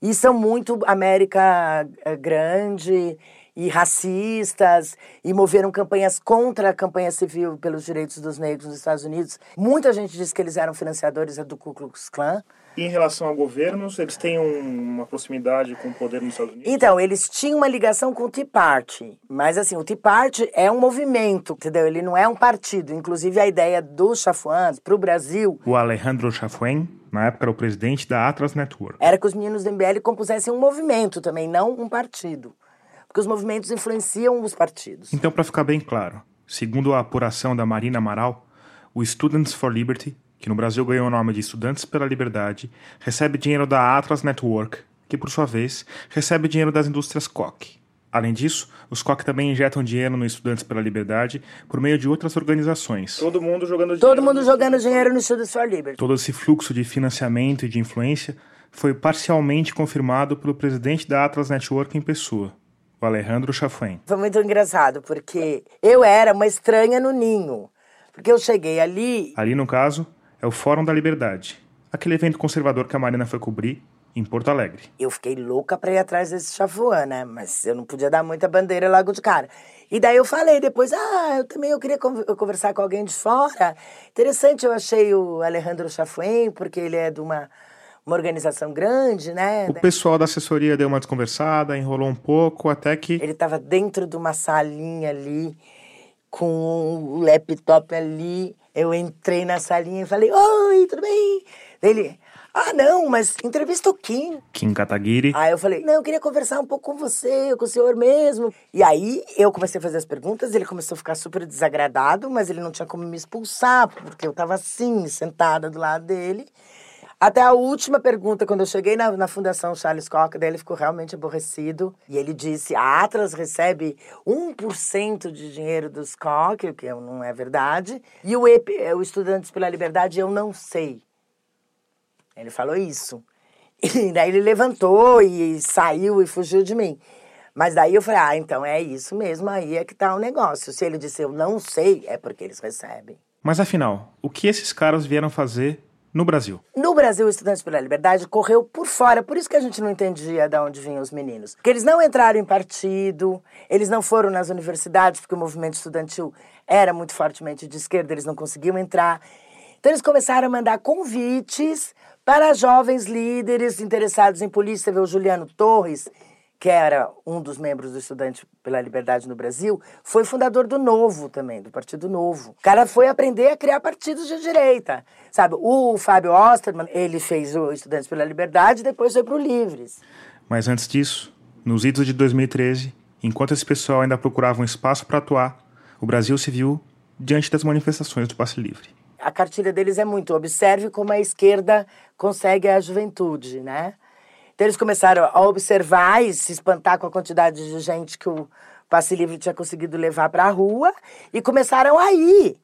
e são muito América Grande e racistas e moveram campanhas contra a campanha civil pelos direitos dos negros nos Estados Unidos. Muita gente diz que eles eram financiadores do Ku Klux Klan. E em relação a governos, eles têm um, uma proximidade com o poder nos Estados Unidos? Então, eles tinham uma ligação com o Tea Party. Mas, assim, o Tea Party é um movimento, entendeu? Ele não é um partido. Inclusive, a ideia do Chafuan para o Brasil... O Alejandro Chafuan, na época era o presidente da Atlas Network. Era que os meninos do MBL compusessem um movimento também, não um partido porque os movimentos influenciam os partidos. Então, para ficar bem claro, segundo a apuração da Marina Amaral, o Students for Liberty, que no Brasil ganhou o nome de Estudantes pela Liberdade, recebe dinheiro da Atlas Network, que por sua vez recebe dinheiro das indústrias Koch. Além disso, os Koch também injetam dinheiro no Estudantes pela Liberdade por meio de outras organizações. Todo mundo jogando dinheiro. Todo mundo jogando dinheiro no Students for Liberty. Todo esse fluxo de financiamento e de influência foi parcialmente confirmado pelo presidente da Atlas Network em pessoa, Alejandro Chafuén. Foi muito engraçado, porque eu era uma estranha no ninho. Porque eu cheguei ali. Ali, no caso, é o Fórum da Liberdade aquele evento conservador que a Marina foi cobrir em Porto Alegre. Eu fiquei louca pra ir atrás desse Chafuã, né? Mas eu não podia dar muita bandeira logo de cara. E daí eu falei depois, ah, eu também eu queria conversar com alguém de fora. Interessante, eu achei o Alejandro Chafuén, porque ele é de uma uma organização grande, né? O pessoal da assessoria deu uma desconversada, enrolou um pouco, até que. Ele estava dentro de uma salinha ali, com o laptop ali. Eu entrei na salinha e falei: Oi, tudo bem? Ele. Ah, não, mas entrevista o Kim. Kim Kataguiri. Aí eu falei, não, eu queria conversar um pouco com você, com o senhor mesmo. E aí eu comecei a fazer as perguntas, ele começou a ficar super desagradado, mas ele não tinha como me expulsar, porque eu tava assim, sentada do lado dele. Até a última pergunta, quando eu cheguei na, na Fundação Charles Koch, daí ele ficou realmente aborrecido. E ele disse: a Atlas recebe 1% de dinheiro dos Koch, o que não é verdade. E o, EP, o Estudantes pela Liberdade, eu não sei. Ele falou isso. [laughs] E daí ele levantou e saiu e fugiu de mim. Mas daí eu falei, ah, então é isso mesmo, aí é que tá o negócio. Se ele disse eu não sei, é porque eles recebem. Mas afinal, o que esses caras vieram fazer no Brasil? No Brasil, o Estudantes pela Liberdade correu por fora, por isso que a gente não entendia de onde vinham os meninos. Porque eles não entraram em partido, eles não foram nas universidades, porque o movimento estudantil era muito fortemente de esquerda, eles não conseguiam entrar. Então eles começaram a mandar convites para jovens líderes interessados em polícia, teve o Juliano Torres, que era um dos membros do Estudante pela Liberdade no Brasil, foi fundador do Novo também, do Partido Novo. O cara foi aprender a criar partidos de direita. Sabe, o Fábio Osterman, ele fez o Estudantes pela Liberdade e depois foi para o Livres. Mas antes disso, nos idos de 2013, enquanto esse pessoal ainda procurava um espaço para atuar, o Brasil se viu diante das manifestações do passe livre a cartilha deles é muito observe como a esquerda consegue a juventude, né? Então eles começaram a observar e se espantar com a quantidade de gente que o passe livre tinha conseguido levar para a rua e começaram a ir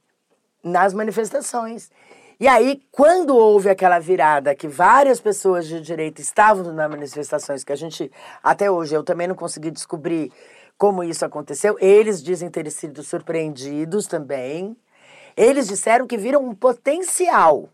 nas manifestações. E aí, quando houve aquela virada que várias pessoas de direita estavam nas manifestações, que a gente, até hoje, eu também não consegui descobrir como isso aconteceu, eles dizem ter sido surpreendidos também. Eles disseram que viram um potencial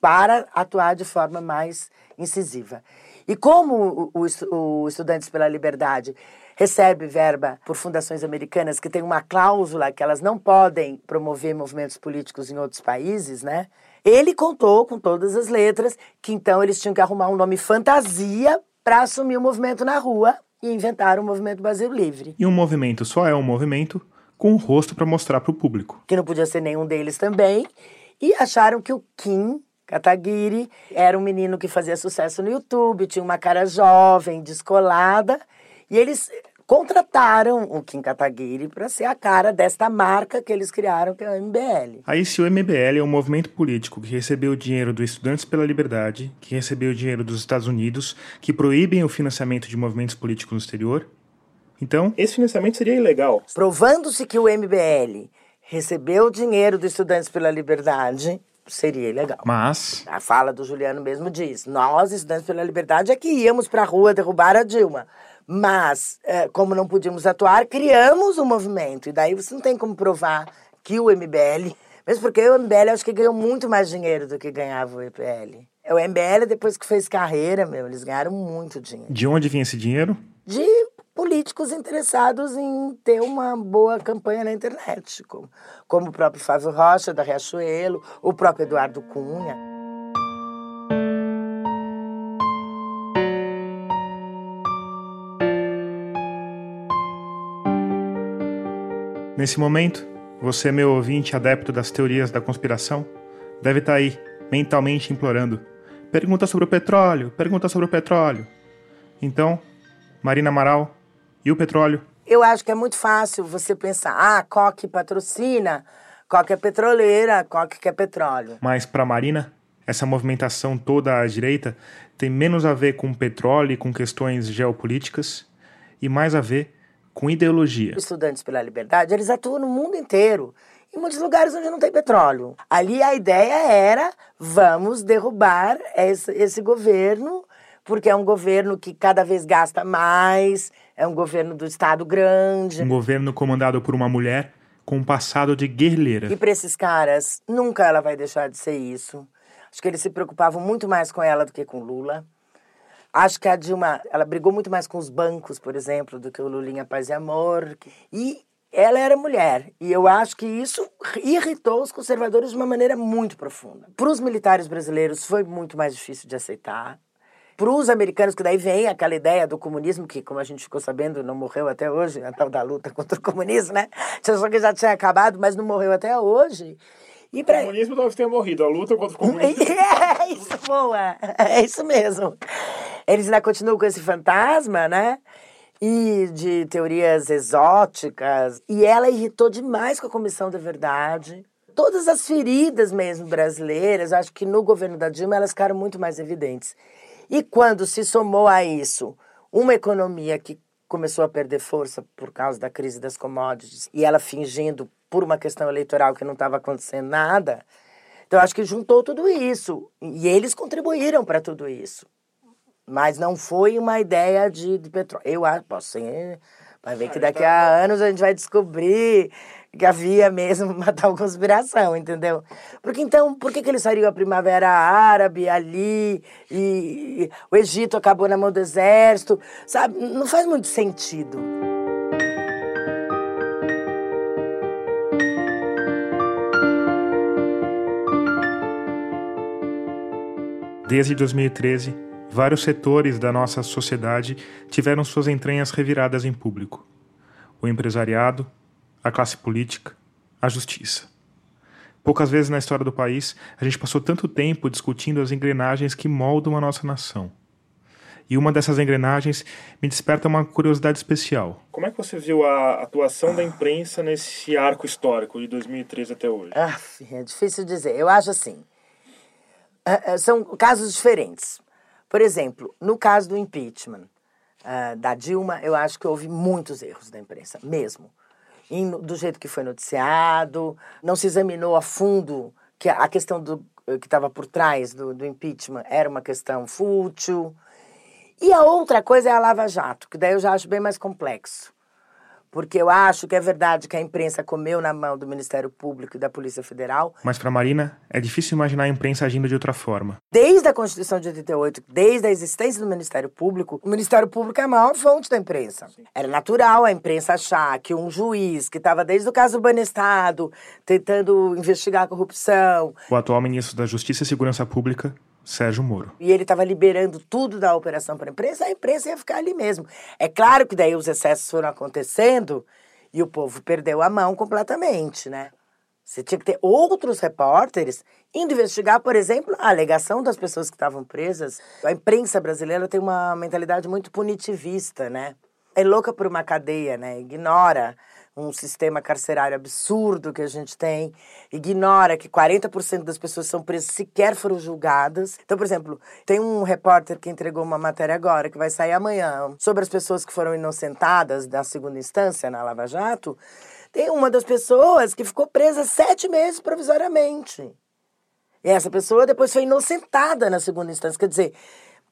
para atuar de forma mais incisiva. E como o, o, o Estudantes pela Liberdade recebe verba por fundações americanas que tem uma cláusula que elas não podem promover movimentos políticos em outros países, né? Ele contou com todas as letras que então eles tinham que arrumar um nome fantasia para assumir o movimento na rua e inventar o movimento Brasil Livre. E um movimento só é um movimento com o rosto para mostrar para o público. Que não podia ser nenhum deles também. E acharam que o Kim Kataguiri era um menino que fazia sucesso no YouTube, tinha uma cara jovem, descolada. E eles contrataram o Kim Kataguiri para ser a cara desta marca que eles criaram, que é o MBL. Aí, se o MBL é um movimento político que recebeu dinheiro do Estudantes pela Liberdade, que recebeu dinheiro dos Estados Unidos, que proíbem o financiamento de movimentos políticos no exterior, então, esse financiamento seria ilegal. Provando-se que o MBL recebeu dinheiro dos Estudantes pela Liberdade, seria ilegal. Mas. A fala do Juliano mesmo diz: nós, Estudantes pela Liberdade, é que íamos para a rua derrubar a Dilma. Mas, é, como não podíamos atuar, criamos um movimento. E daí você não tem como provar que o MBL. Mesmo porque o MBL acho que ganhou muito mais dinheiro do que ganhava o EPL. O MBL, depois que fez carreira, meu, eles ganharam muito dinheiro. De onde vinha esse dinheiro? De políticos interessados em ter uma boa campanha na internet, como, como o próprio Fábio Rocha, da Riachuelo, o próprio Eduardo Cunha. Nesse momento, você, meu ouvinte adepto das teorias da conspiração, deve estar tá aí, mentalmente implorando: pergunta sobre o petróleo, pergunta sobre o petróleo. Então, Marina Amaral, e o petróleo? Eu acho que é muito fácil você pensar, ah, Coque patrocina, Coque é petroleira, Coque quer petróleo. Mas para a Marina, essa movimentação toda à direita tem menos a ver com petróleo e com questões geopolíticas e mais a ver com ideologia. Estudantes pela Liberdade, eles atuam no mundo inteiro. Em muitos lugares onde não tem petróleo. Ali a ideia era: vamos derrubar esse, esse governo, porque é um governo que cada vez gasta mais, é um governo do Estado grande. Um governo comandado por uma mulher com um passado de guerrilheira. E para esses caras, nunca ela vai deixar de ser isso. Acho que eles se preocupavam muito mais com ela do que com Lula. Acho que a Dilma, ela brigou muito mais com os bancos, por exemplo, do que o Lulinha Paz e Amor. E ela era mulher. E eu acho que isso irritou os conservadores de uma maneira muito profunda. Para os militares brasileiros foi muito mais difícil de aceitar. Para os americanos, que daí vem aquela ideia do comunismo, que, como a gente ficou sabendo, não morreu até hoje, a tal da luta [laughs] contra o comunismo, né? Achou que já tinha acabado, mas não morreu até hoje. E pra... O comunismo talvez tenha morrido, a luta contra o comunismo. [laughs] é isso, boa! É isso mesmo. Eles ainda continuam com esse fantasma, né? E de teorias exóticas. E ela irritou demais com a Comissão da Verdade. Todas as feridas mesmo brasileiras, acho que no governo da Dilma elas ficaram muito mais evidentes. E quando se somou a isso uma economia que começou a perder força por causa da crise das commodities e ela fingindo por uma questão eleitoral que não estava acontecendo nada, então acho que juntou tudo isso e eles contribuíram para tudo isso. Mas não foi uma ideia de, de petróleo. Eu acho, posso ser, vai ver que daqui a anos a gente vai descobrir que havia mesmo [laughs] uma tal conspiração, entendeu? Porque então, por que, que eles saíram a Primavera Árabe ali e, e o Egito acabou na mão do exército? Sabe? Não faz muito sentido. Desde 2013, vários setores da nossa sociedade tiveram suas entranhas reviradas em público. O empresariado, a classe política, a justiça. Poucas vezes na história do país a gente passou tanto tempo discutindo as engrenagens que moldam a nossa nação. E uma dessas engrenagens me desperta uma curiosidade especial. Como é que você viu a atuação da imprensa nesse arco histórico de 2013 até hoje? Ah, é difícil dizer. Eu acho assim. É, é, são casos diferentes. Por exemplo, no caso do impeachment uh, da Dilma, eu acho que houve muitos erros da imprensa, mesmo em, do jeito que foi noticiado, não se examinou a fundo que a questão do, que estava por trás do, do impeachment era uma questão fútil. E a outra coisa é a Lava Jato, que daí eu já acho bem mais complexo porque eu acho que é verdade que a imprensa comeu na mão do Ministério Público e da Polícia Federal. Mas para Marina, é difícil imaginar a imprensa agindo de outra forma. Desde a Constituição de 88, desde a existência do Ministério Público, o Ministério Público é a maior fonte da imprensa. Era natural a imprensa achar que um juiz que estava desde o caso do Banestado, tentando investigar a corrupção. O atual ministro da Justiça e Segurança Pública Sérgio Moro. E ele estava liberando tudo da operação para a imprensa, a imprensa ia ficar ali mesmo. É claro que daí os excessos foram acontecendo e o povo perdeu a mão completamente, né? Você tinha que ter outros repórteres indo investigar, por exemplo, a alegação das pessoas que estavam presas. A imprensa brasileira tem uma mentalidade muito punitivista, né? É louca por uma cadeia, né? Ignora um sistema carcerário absurdo que a gente tem, ignora que 40% das pessoas são presas sequer foram julgadas. Então, por exemplo, tem um repórter que entregou uma matéria agora, que vai sair amanhã, sobre as pessoas que foram inocentadas da segunda instância na Lava Jato. Tem uma das pessoas que ficou presa sete meses provisoriamente. E essa pessoa depois foi inocentada na segunda instância. Quer dizer,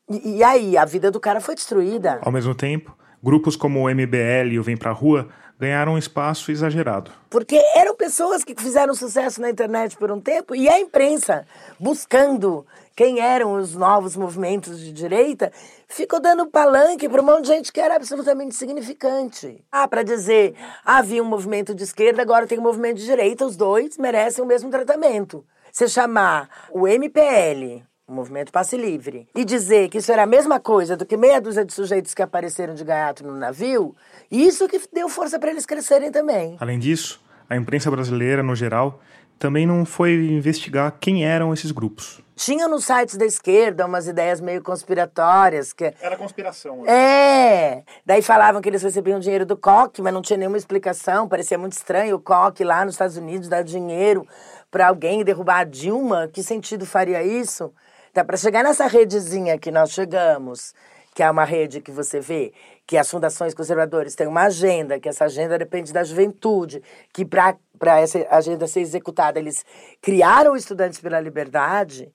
e, e aí? A vida do cara foi destruída. Ao mesmo tempo, grupos como o MBL e o Vem Pra Rua ganharam um espaço exagerado. Porque eram pessoas que fizeram sucesso na internet por um tempo e a imprensa, buscando quem eram os novos movimentos de direita, ficou dando palanque para um monte de gente que era absolutamente insignificante. Ah, para dizer, havia um movimento de esquerda, agora tem um movimento de direita, os dois merecem o mesmo tratamento. Você chamar o MPL, o movimento Passe Livre, e dizer que isso era a mesma coisa do que meia dúzia de sujeitos que apareceram de gaiato no navio, isso que deu força para eles crescerem também. Além disso, a imprensa brasileira, no geral, também não foi investigar quem eram esses grupos. Tinha nos sites da esquerda umas ideias meio conspiratórias. que Era conspiração. Né? É! Daí falavam que eles recebiam dinheiro do Koch, mas não tinha nenhuma explicação. Parecia muito estranho o Koch lá nos Estados Unidos dar dinheiro para alguém derrubar a Dilma. Que sentido faria isso? Então, para chegar nessa redezinha que nós chegamos, que é uma rede que você vê que as fundações conservadoras têm uma agenda, que essa agenda depende da juventude, que para essa agenda ser executada eles criaram Estudantes pela Liberdade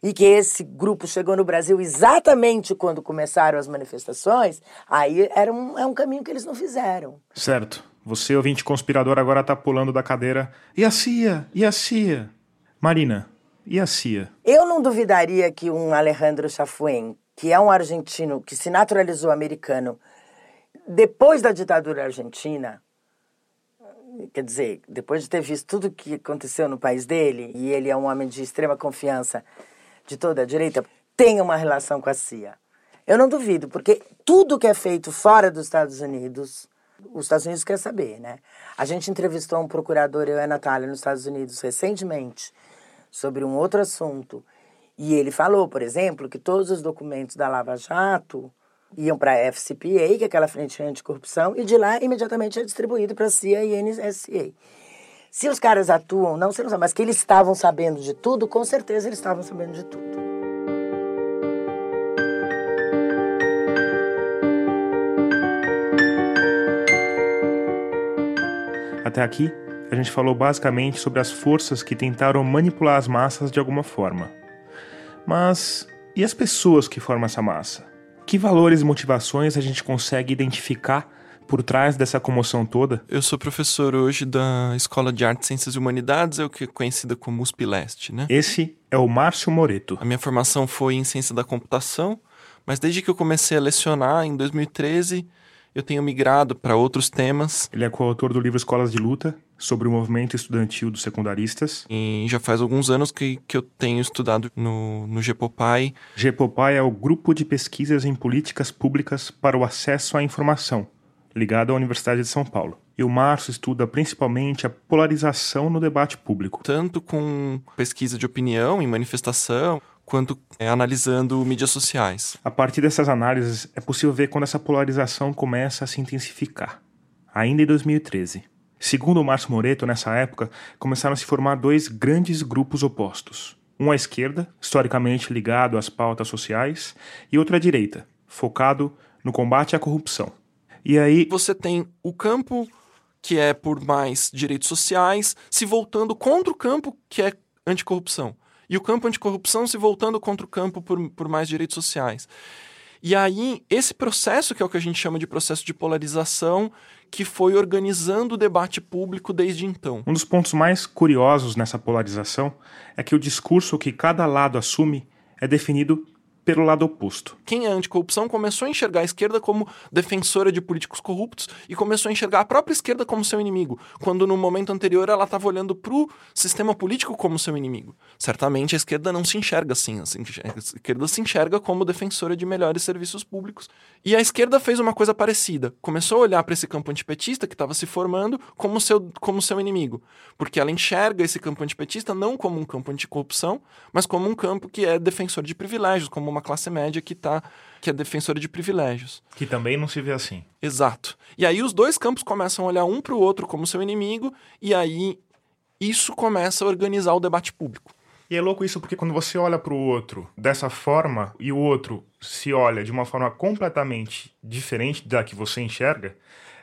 e que esse grupo chegou no Brasil exatamente quando começaram as manifestações, aí era um, é um caminho que eles não fizeram. Certo. Você, ouvinte conspirador, agora está pulando da cadeira. E a CIA? E a CIA? Marina, e a CIA? Eu não duvidaria que um Alejandro Chafuen, que é um argentino que se naturalizou americano depois da ditadura argentina, quer dizer, depois de ter visto tudo o que aconteceu no país dele, e ele é um homem de extrema confiança de toda a direita, tem uma relação com a CIA. Eu não duvido, porque tudo que é feito fora dos Estados Unidos, os Estados Unidos quer saber, né? A gente entrevistou um procurador, eu e a Natália, nos Estados Unidos recentemente, sobre um outro assunto. E ele falou, por exemplo, que todos os documentos da Lava Jato iam para a FCPA, que é aquela frente anticorrupção, e de lá imediatamente é distribuído para a CIA e NSA. Se os caras atuam, não, você não sabe, mas que eles estavam sabendo de tudo, com certeza eles estavam sabendo de tudo. Até aqui, a gente falou basicamente sobre as forças que tentaram manipular as massas de alguma forma. Mas e as pessoas que formam essa massa? Que valores e motivações a gente consegue identificar por trás dessa comoção toda? Eu sou professor hoje da Escola de Artes, Ciências e Humanidades, é o que é conhecida como USP Leste, né? Esse é o Márcio Moreto. A minha formação foi em Ciência da Computação, mas desde que eu comecei a lecionar em 2013, eu tenho migrado para outros temas. Ele é coautor do livro Escolas de Luta, sobre o movimento estudantil dos secundaristas. E já faz alguns anos que, que eu tenho estudado no, no GEPOPAI. GEPOPAI é o Grupo de Pesquisas em Políticas Públicas para o Acesso à Informação, ligado à Universidade de São Paulo. E o Márcio estuda principalmente a polarização no debate público. Tanto com pesquisa de opinião e manifestação, quanto é, analisando mídias sociais. A partir dessas análises, é possível ver quando essa polarização começa a se intensificar. Ainda em 2013. Segundo o Márcio Moreto, nessa época, começaram a se formar dois grandes grupos opostos. Um à esquerda, historicamente ligado às pautas sociais, e outro à direita, focado no combate à corrupção. E aí. Você tem o campo que é por mais direitos sociais se voltando contra o campo que é anticorrupção. E o campo anticorrupção se voltando contra o campo por, por mais direitos sociais. E aí, esse processo, que é o que a gente chama de processo de polarização, que foi organizando o debate público desde então. Um dos pontos mais curiosos nessa polarização é que o discurso que cada lado assume é definido pelo lado oposto. Quem é anticorrupção começou a enxergar a esquerda como defensora de políticos corruptos e começou a enxergar a própria esquerda como seu inimigo, quando no momento anterior ela estava olhando para o sistema político como seu inimigo. Certamente a esquerda não se enxerga assim, a esquerda se enxerga como defensora de melhores serviços públicos. E a esquerda fez uma coisa parecida, começou a olhar para esse campo antipetista que estava se formando como seu, como seu inimigo, porque ela enxerga esse campo antipetista não como um campo anticorrupção, mas como um campo que é defensor de privilégios, como uma classe média que tá que é defensora de privilégios. Que também não se vê assim. Exato. E aí os dois campos começam a olhar um para o outro como seu inimigo e aí isso começa a organizar o debate público. E é louco isso porque quando você olha para o outro dessa forma e o outro se olha de uma forma completamente diferente da que você enxerga,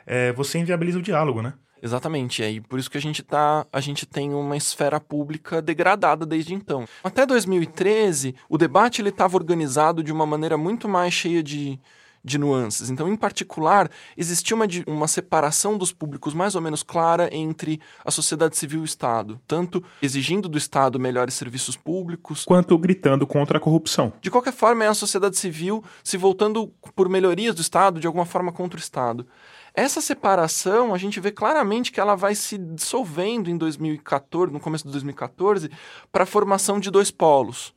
é, você inviabiliza o diálogo, né? Exatamente, é, e por isso que a gente tá, a gente tem uma esfera pública degradada desde então. Até 2013, o debate ele estava organizado de uma maneira muito mais cheia de, de nuances. Então, em particular, existia uma, uma separação dos públicos mais ou menos clara entre a sociedade civil e o Estado, tanto exigindo do Estado melhores serviços públicos, quanto gritando contra a corrupção. De qualquer forma, é a sociedade civil se voltando por melhorias do Estado, de alguma forma contra o Estado. Essa separação, a gente vê claramente que ela vai se dissolvendo em 2014, no começo de 2014, para a formação de dois polos.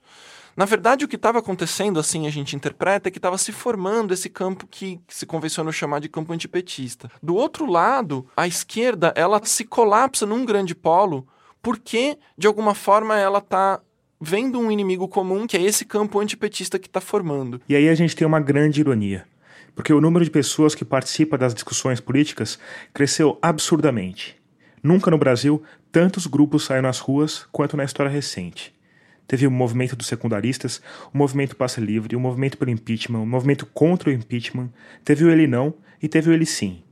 Na verdade, o que estava acontecendo, assim a gente interpreta, é que estava se formando esse campo que, se convencionou chamar de campo antipetista. Do outro lado, a esquerda ela se colapsa num grande polo porque, de alguma forma, ela está vendo um inimigo comum, que é esse campo antipetista que está formando. E aí a gente tem uma grande ironia porque o número de pessoas que participa das discussões políticas cresceu absurdamente. Nunca no Brasil tantos grupos saíram nas ruas quanto na história recente. Teve o movimento dos secundaristas, o movimento Passe Livre, o movimento pelo impeachment, o movimento contra o impeachment, teve o ele não e teve o ele sim.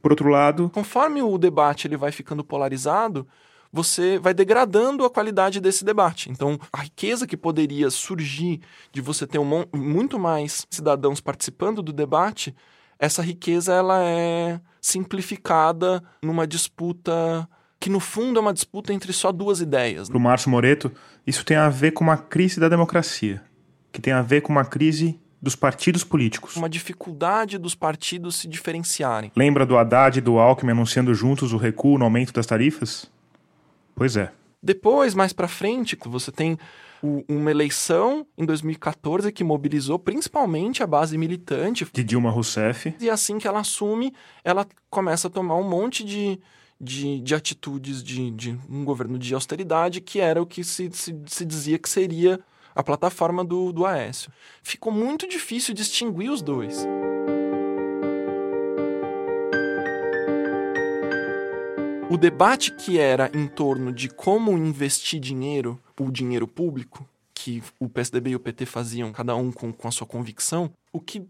Por outro lado, conforme o debate ele vai ficando polarizado, você vai degradando a qualidade desse debate. Então, a riqueza que poderia surgir de você ter um, muito mais cidadãos participando do debate, essa riqueza ela é simplificada numa disputa que no fundo é uma disputa entre só duas ideias. Para o Márcio Moreto, isso tem a ver com uma crise da democracia, que tem a ver com uma crise dos partidos políticos. Uma dificuldade dos partidos se diferenciarem. Lembra do Haddad e do Alckmin anunciando juntos o recuo no aumento das tarifas? Pois é. Depois, mais para frente, você tem o, uma eleição em 2014 que mobilizou principalmente a base militante de Dilma Rousseff. E assim que ela assume, ela começa a tomar um monte de, de, de atitudes de, de, um governo de austeridade que era o que se, se, se dizia que seria a plataforma do, do Aécio. Ficou muito difícil distinguir os dois. O debate que era em torno de como investir dinheiro, o dinheiro público, que o PSDB e o PT faziam, cada um com, com a sua convicção, o que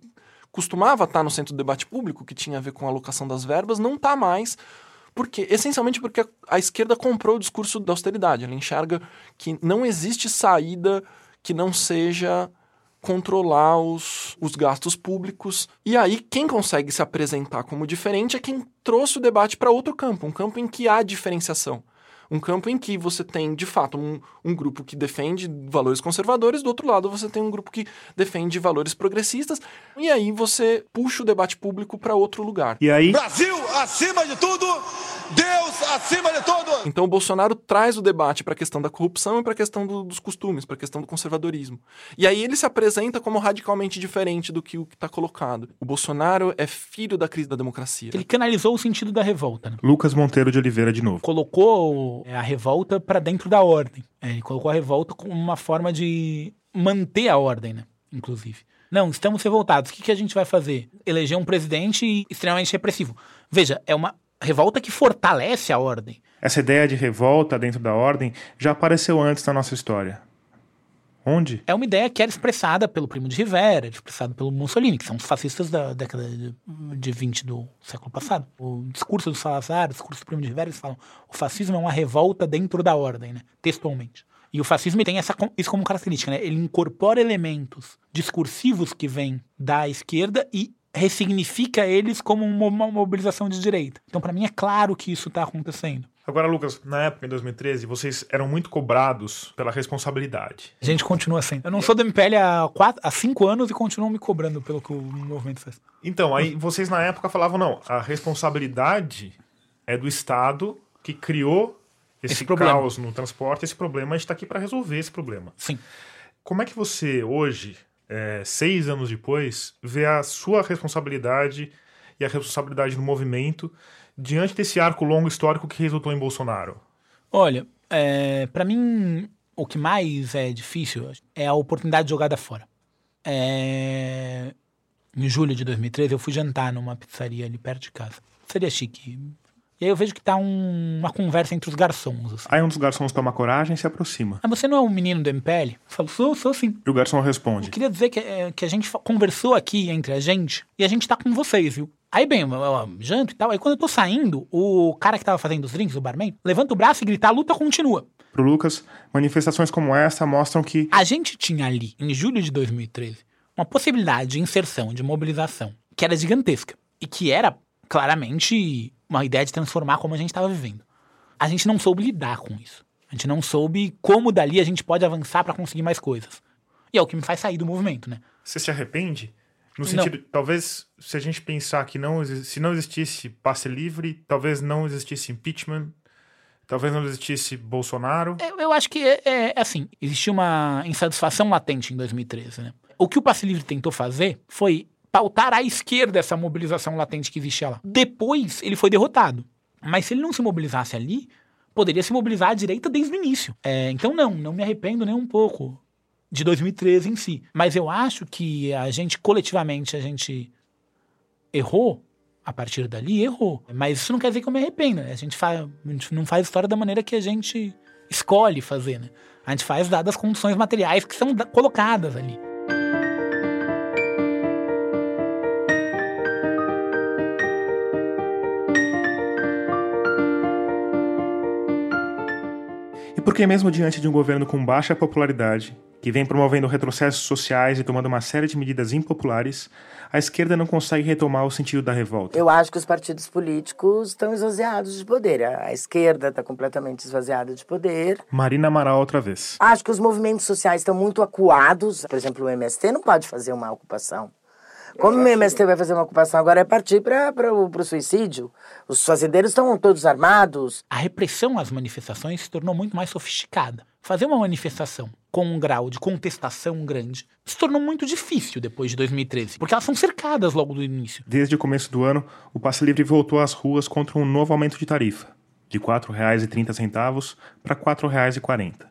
costumava estar no centro do debate público, que tinha a ver com a alocação das verbas, não está mais. Porque, essencialmente porque a esquerda comprou o discurso da austeridade. Ela enxerga que não existe saída que não seja controlar os, os gastos públicos. E aí, quem consegue se apresentar como diferente é quem trouxe o debate para outro campo, um campo em que há diferenciação um campo em que você tem, de fato, um, um grupo que defende valores conservadores, do outro lado você tem um grupo que defende valores progressistas, e aí você puxa o debate público para outro lugar. E aí? Brasil acima de tudo, Deus acima de tudo! Então o Bolsonaro traz o debate para a questão da corrupção e para a questão do, dos costumes, para a questão do conservadorismo. E aí ele se apresenta como radicalmente diferente do que o que está colocado. O Bolsonaro é filho da crise da democracia. Ele canalizou o sentido da revolta. Né? Lucas Monteiro de Oliveira de novo. Colocou é, a revolta para dentro da ordem. É, ele colocou a revolta como uma forma de manter a ordem, né? Inclusive. Não, estamos revoltados. O que, que a gente vai fazer? Eleger um presidente extremamente repressivo. Veja, é uma revolta que fortalece a ordem. Essa ideia de revolta dentro da ordem já apareceu antes na nossa história. Onde? É uma ideia que era expressada pelo Primo de Rivera, expressada pelo Mussolini, que são os fascistas da década de 20 do século passado. O discurso do Salazar, o discurso do Primo de Rivera, eles falam o fascismo é uma revolta dentro da ordem, né? textualmente. E o fascismo tem essa, isso como característica, né? Ele incorpora elementos discursivos que vêm da esquerda e ressignifica eles como uma mobilização de direita. Então, para mim, é claro que isso está acontecendo. Agora, Lucas, na época, em 2013, vocês eram muito cobrados pela responsabilidade. A gente continua sendo. Eu não sou do MPL há, quatro, há cinco anos e continuam me cobrando pelo que o movimento faz. Então, aí vocês na época falavam, não, a responsabilidade é do Estado que criou esse, esse caos no transporte, esse problema, a gente está aqui para resolver esse problema. Sim. Como é que você, hoje, é, seis anos depois, vê a sua responsabilidade e a responsabilidade do movimento diante desse arco longo histórico que resultou em Bolsonaro? Olha, é, para mim, o que mais é difícil é a oportunidade de jogada fora. É, em julho de 2013, eu fui jantar numa pizzaria ali perto de casa. Seria chique. E aí eu vejo que tá um, uma conversa entre os garçons. Assim. Aí um dos garçons toma coragem e se aproxima. Ah, você não é um menino do MPL? Eu falo, sou, sou sim. E o garçom responde. Eu queria dizer que, é, que a gente conversou aqui entre a gente e a gente tá com vocês, viu? Aí, bem, eu, eu, janto e tal. Aí, quando eu tô saindo, o cara que tava fazendo os drinks, o barman, levanta o braço e grita: a luta continua. Pro Lucas, manifestações como essa mostram que. A gente tinha ali, em julho de 2013, uma possibilidade de inserção, de mobilização, que era gigantesca. E que era, claramente, uma ideia de transformar como a gente estava vivendo. A gente não soube lidar com isso. A gente não soube como dali a gente pode avançar para conseguir mais coisas. E é o que me faz sair do movimento, né? Você se arrepende? No sentido, não. talvez, se a gente pensar que não, se não existisse passe livre, talvez não existisse impeachment, talvez não existisse Bolsonaro. Eu, eu acho que, é, é, assim, existiu uma insatisfação latente em 2013, né? O que o passe livre tentou fazer foi pautar à esquerda essa mobilização latente que existia lá. Depois, ele foi derrotado. Mas se ele não se mobilizasse ali, poderia se mobilizar à direita desde o início. É, então, não, não me arrependo nem um pouco de 2013 em si. Mas eu acho que a gente, coletivamente, a gente errou a partir dali, errou. Mas isso não quer dizer que eu me arrependa. A gente, faz, a gente não faz história da maneira que a gente escolhe fazer, né? A gente faz dadas as condições materiais que são colocadas ali. Por Porque, mesmo diante de um governo com baixa popularidade, que vem promovendo retrocessos sociais e tomando uma série de medidas impopulares, a esquerda não consegue retomar o sentido da revolta. Eu acho que os partidos políticos estão esvaziados de poder. A esquerda está completamente esvaziada de poder. Marina Amaral outra vez. Acho que os movimentos sociais estão muito acuados. Por exemplo, o MST não pode fazer uma ocupação. Como o MST vai fazer uma ocupação agora é partir para o suicídio. Os fazendeiros estão todos armados. A repressão às manifestações se tornou muito mais sofisticada. Fazer uma manifestação com um grau de contestação grande se tornou muito difícil depois de 2013, porque elas são cercadas logo do início. Desde o começo do ano, o Passe Livre voltou às ruas contra um novo aumento de tarifa, de R$ 4,30 para R$ 4,40.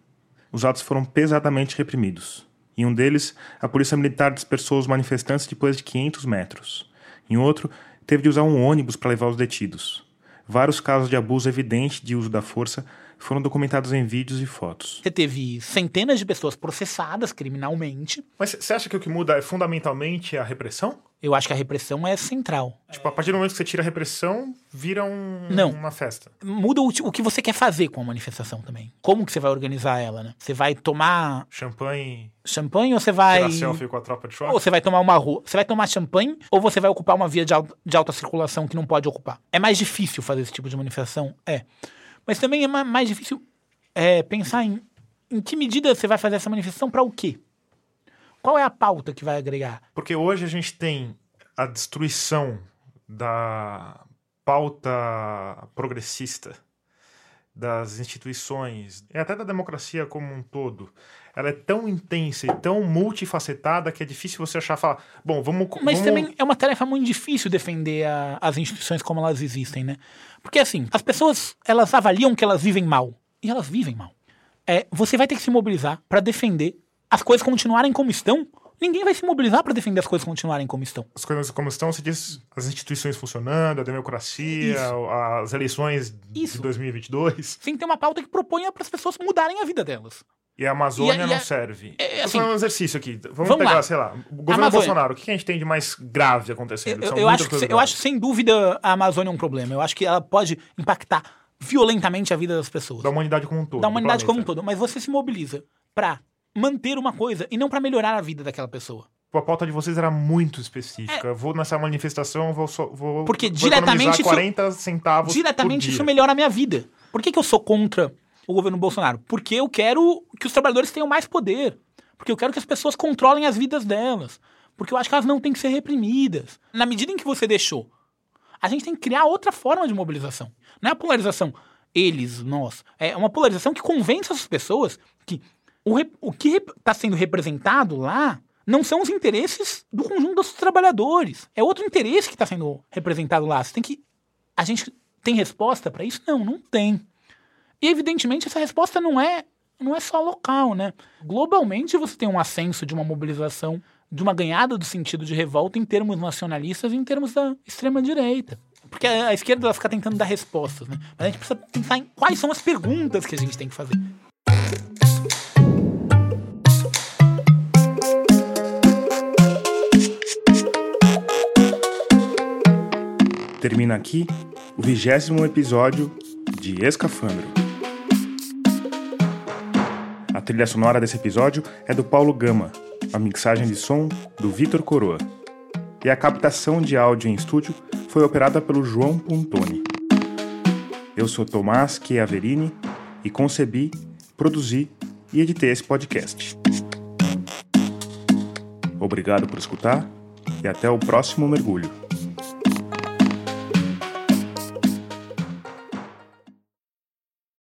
Os atos foram pesadamente reprimidos. Em um deles, a polícia militar dispersou os manifestantes depois de 500 metros. Em outro, teve de usar um ônibus para levar os detidos. Vários casos de abuso evidente de uso da força foram documentados em vídeos e fotos. Você teve centenas de pessoas processadas criminalmente. Mas você acha que o que muda é fundamentalmente a repressão? Eu acho que a repressão é central. Tipo, a partir do momento que você tira a repressão, vira um, Não. uma festa. Muda o, o que você quer fazer com a manifestação também. Como que você vai organizar ela, né? Você vai tomar Champanhe, champanhe ou você vai... tirar selfie com a tropa de choque? Ou você vai tomar uma rua. Você vai tomar champanhe ou você vai ocupar uma via de alta, de alta circulação que não pode ocupar. É mais difícil fazer esse tipo de manifestação? É. Mas também é ma- mais difícil é, pensar em, em que medida você vai fazer essa manifestação para o quê? Qual é a pauta que vai agregar? Porque hoje a gente tem a destruição da pauta progressista das instituições e até da democracia como um todo. Ela é tão intensa e tão multifacetada que é difícil você achar falar, bom, vamos Mas vamos... também é uma tarefa muito difícil defender a- as instituições como elas existem, né? Porque assim, as pessoas elas avaliam que elas vivem mal e elas vivem mal. É, você vai ter que se mobilizar para defender as coisas continuarem como estão. Ninguém vai se mobilizar para defender as coisas continuarem como estão. as coisas como estão, você diz as instituições funcionando, a democracia, as eleições de 2022. Tem que ter uma pauta que proponha para as pessoas mudarem a vida delas. E a Amazônia E a- e não a- serve. é, assim, um exercício aqui. Vamos, vamos pegar, lá. sei lá, o governo Amazônia. Bolsonaro. O que a gente tem de mais grave acontecendo? Eu, eu acho que, eu acho sem dúvida a Amazônia é um problema. Eu acho que ela pode impactar violentamente a vida das pessoas. Da humanidade como um todo. da humanidade como um todo. Mas você se mobiliza para manter uma coisa e não para melhorar a vida daquela pessoa. A pauta de vocês era muito específica. Vou nessa manifestação, vou, só, vou, É. Porque vou diretamente economizar isso- 40 centavos Diretamente isso melhora a minha vida. Por que, que eu sou contra o governo Bolsonaro? Porque eu quero que os trabalhadores tenham mais poder. Porque eu quero que as pessoas controlem as vidas delas. Porque eu acho que elas não têm que ser reprimidas. Na medida em que você deixou, a gente tem que criar outra forma de mobilização. Não é a polarização eles, nós. É uma polarização que convence as pessoas que o, o que está sendo representado lá não são os interesses do conjunto dos trabalhadores. É outro interesse que está sendo representado lá. Você tem que. A gente tem resposta para isso? Não, não tem. E evidentemente essa resposta não é não é só local, né? Globalmente você tem um ascenso de uma mobilização, de uma ganhada do sentido de revolta em termos nacionalistas e em termos da extrema direita. Porque a, esquerda ela fica tentando dar respostas, né? Mas a gente precisa pensar em quais são as perguntas que a gente tem que fazer. Termina aqui o vigésimo episódio de Escafandro. A trilha sonora desse episódio é do Paulo Gama, a mixagem de som do Vitor Coroa. E a captação de áudio em estúdio foi operada pelo João Pontoni. Eu sou Tomás Chiaverini e concebi, produzi e editei esse podcast. Obrigado por escutar e até o próximo mergulho.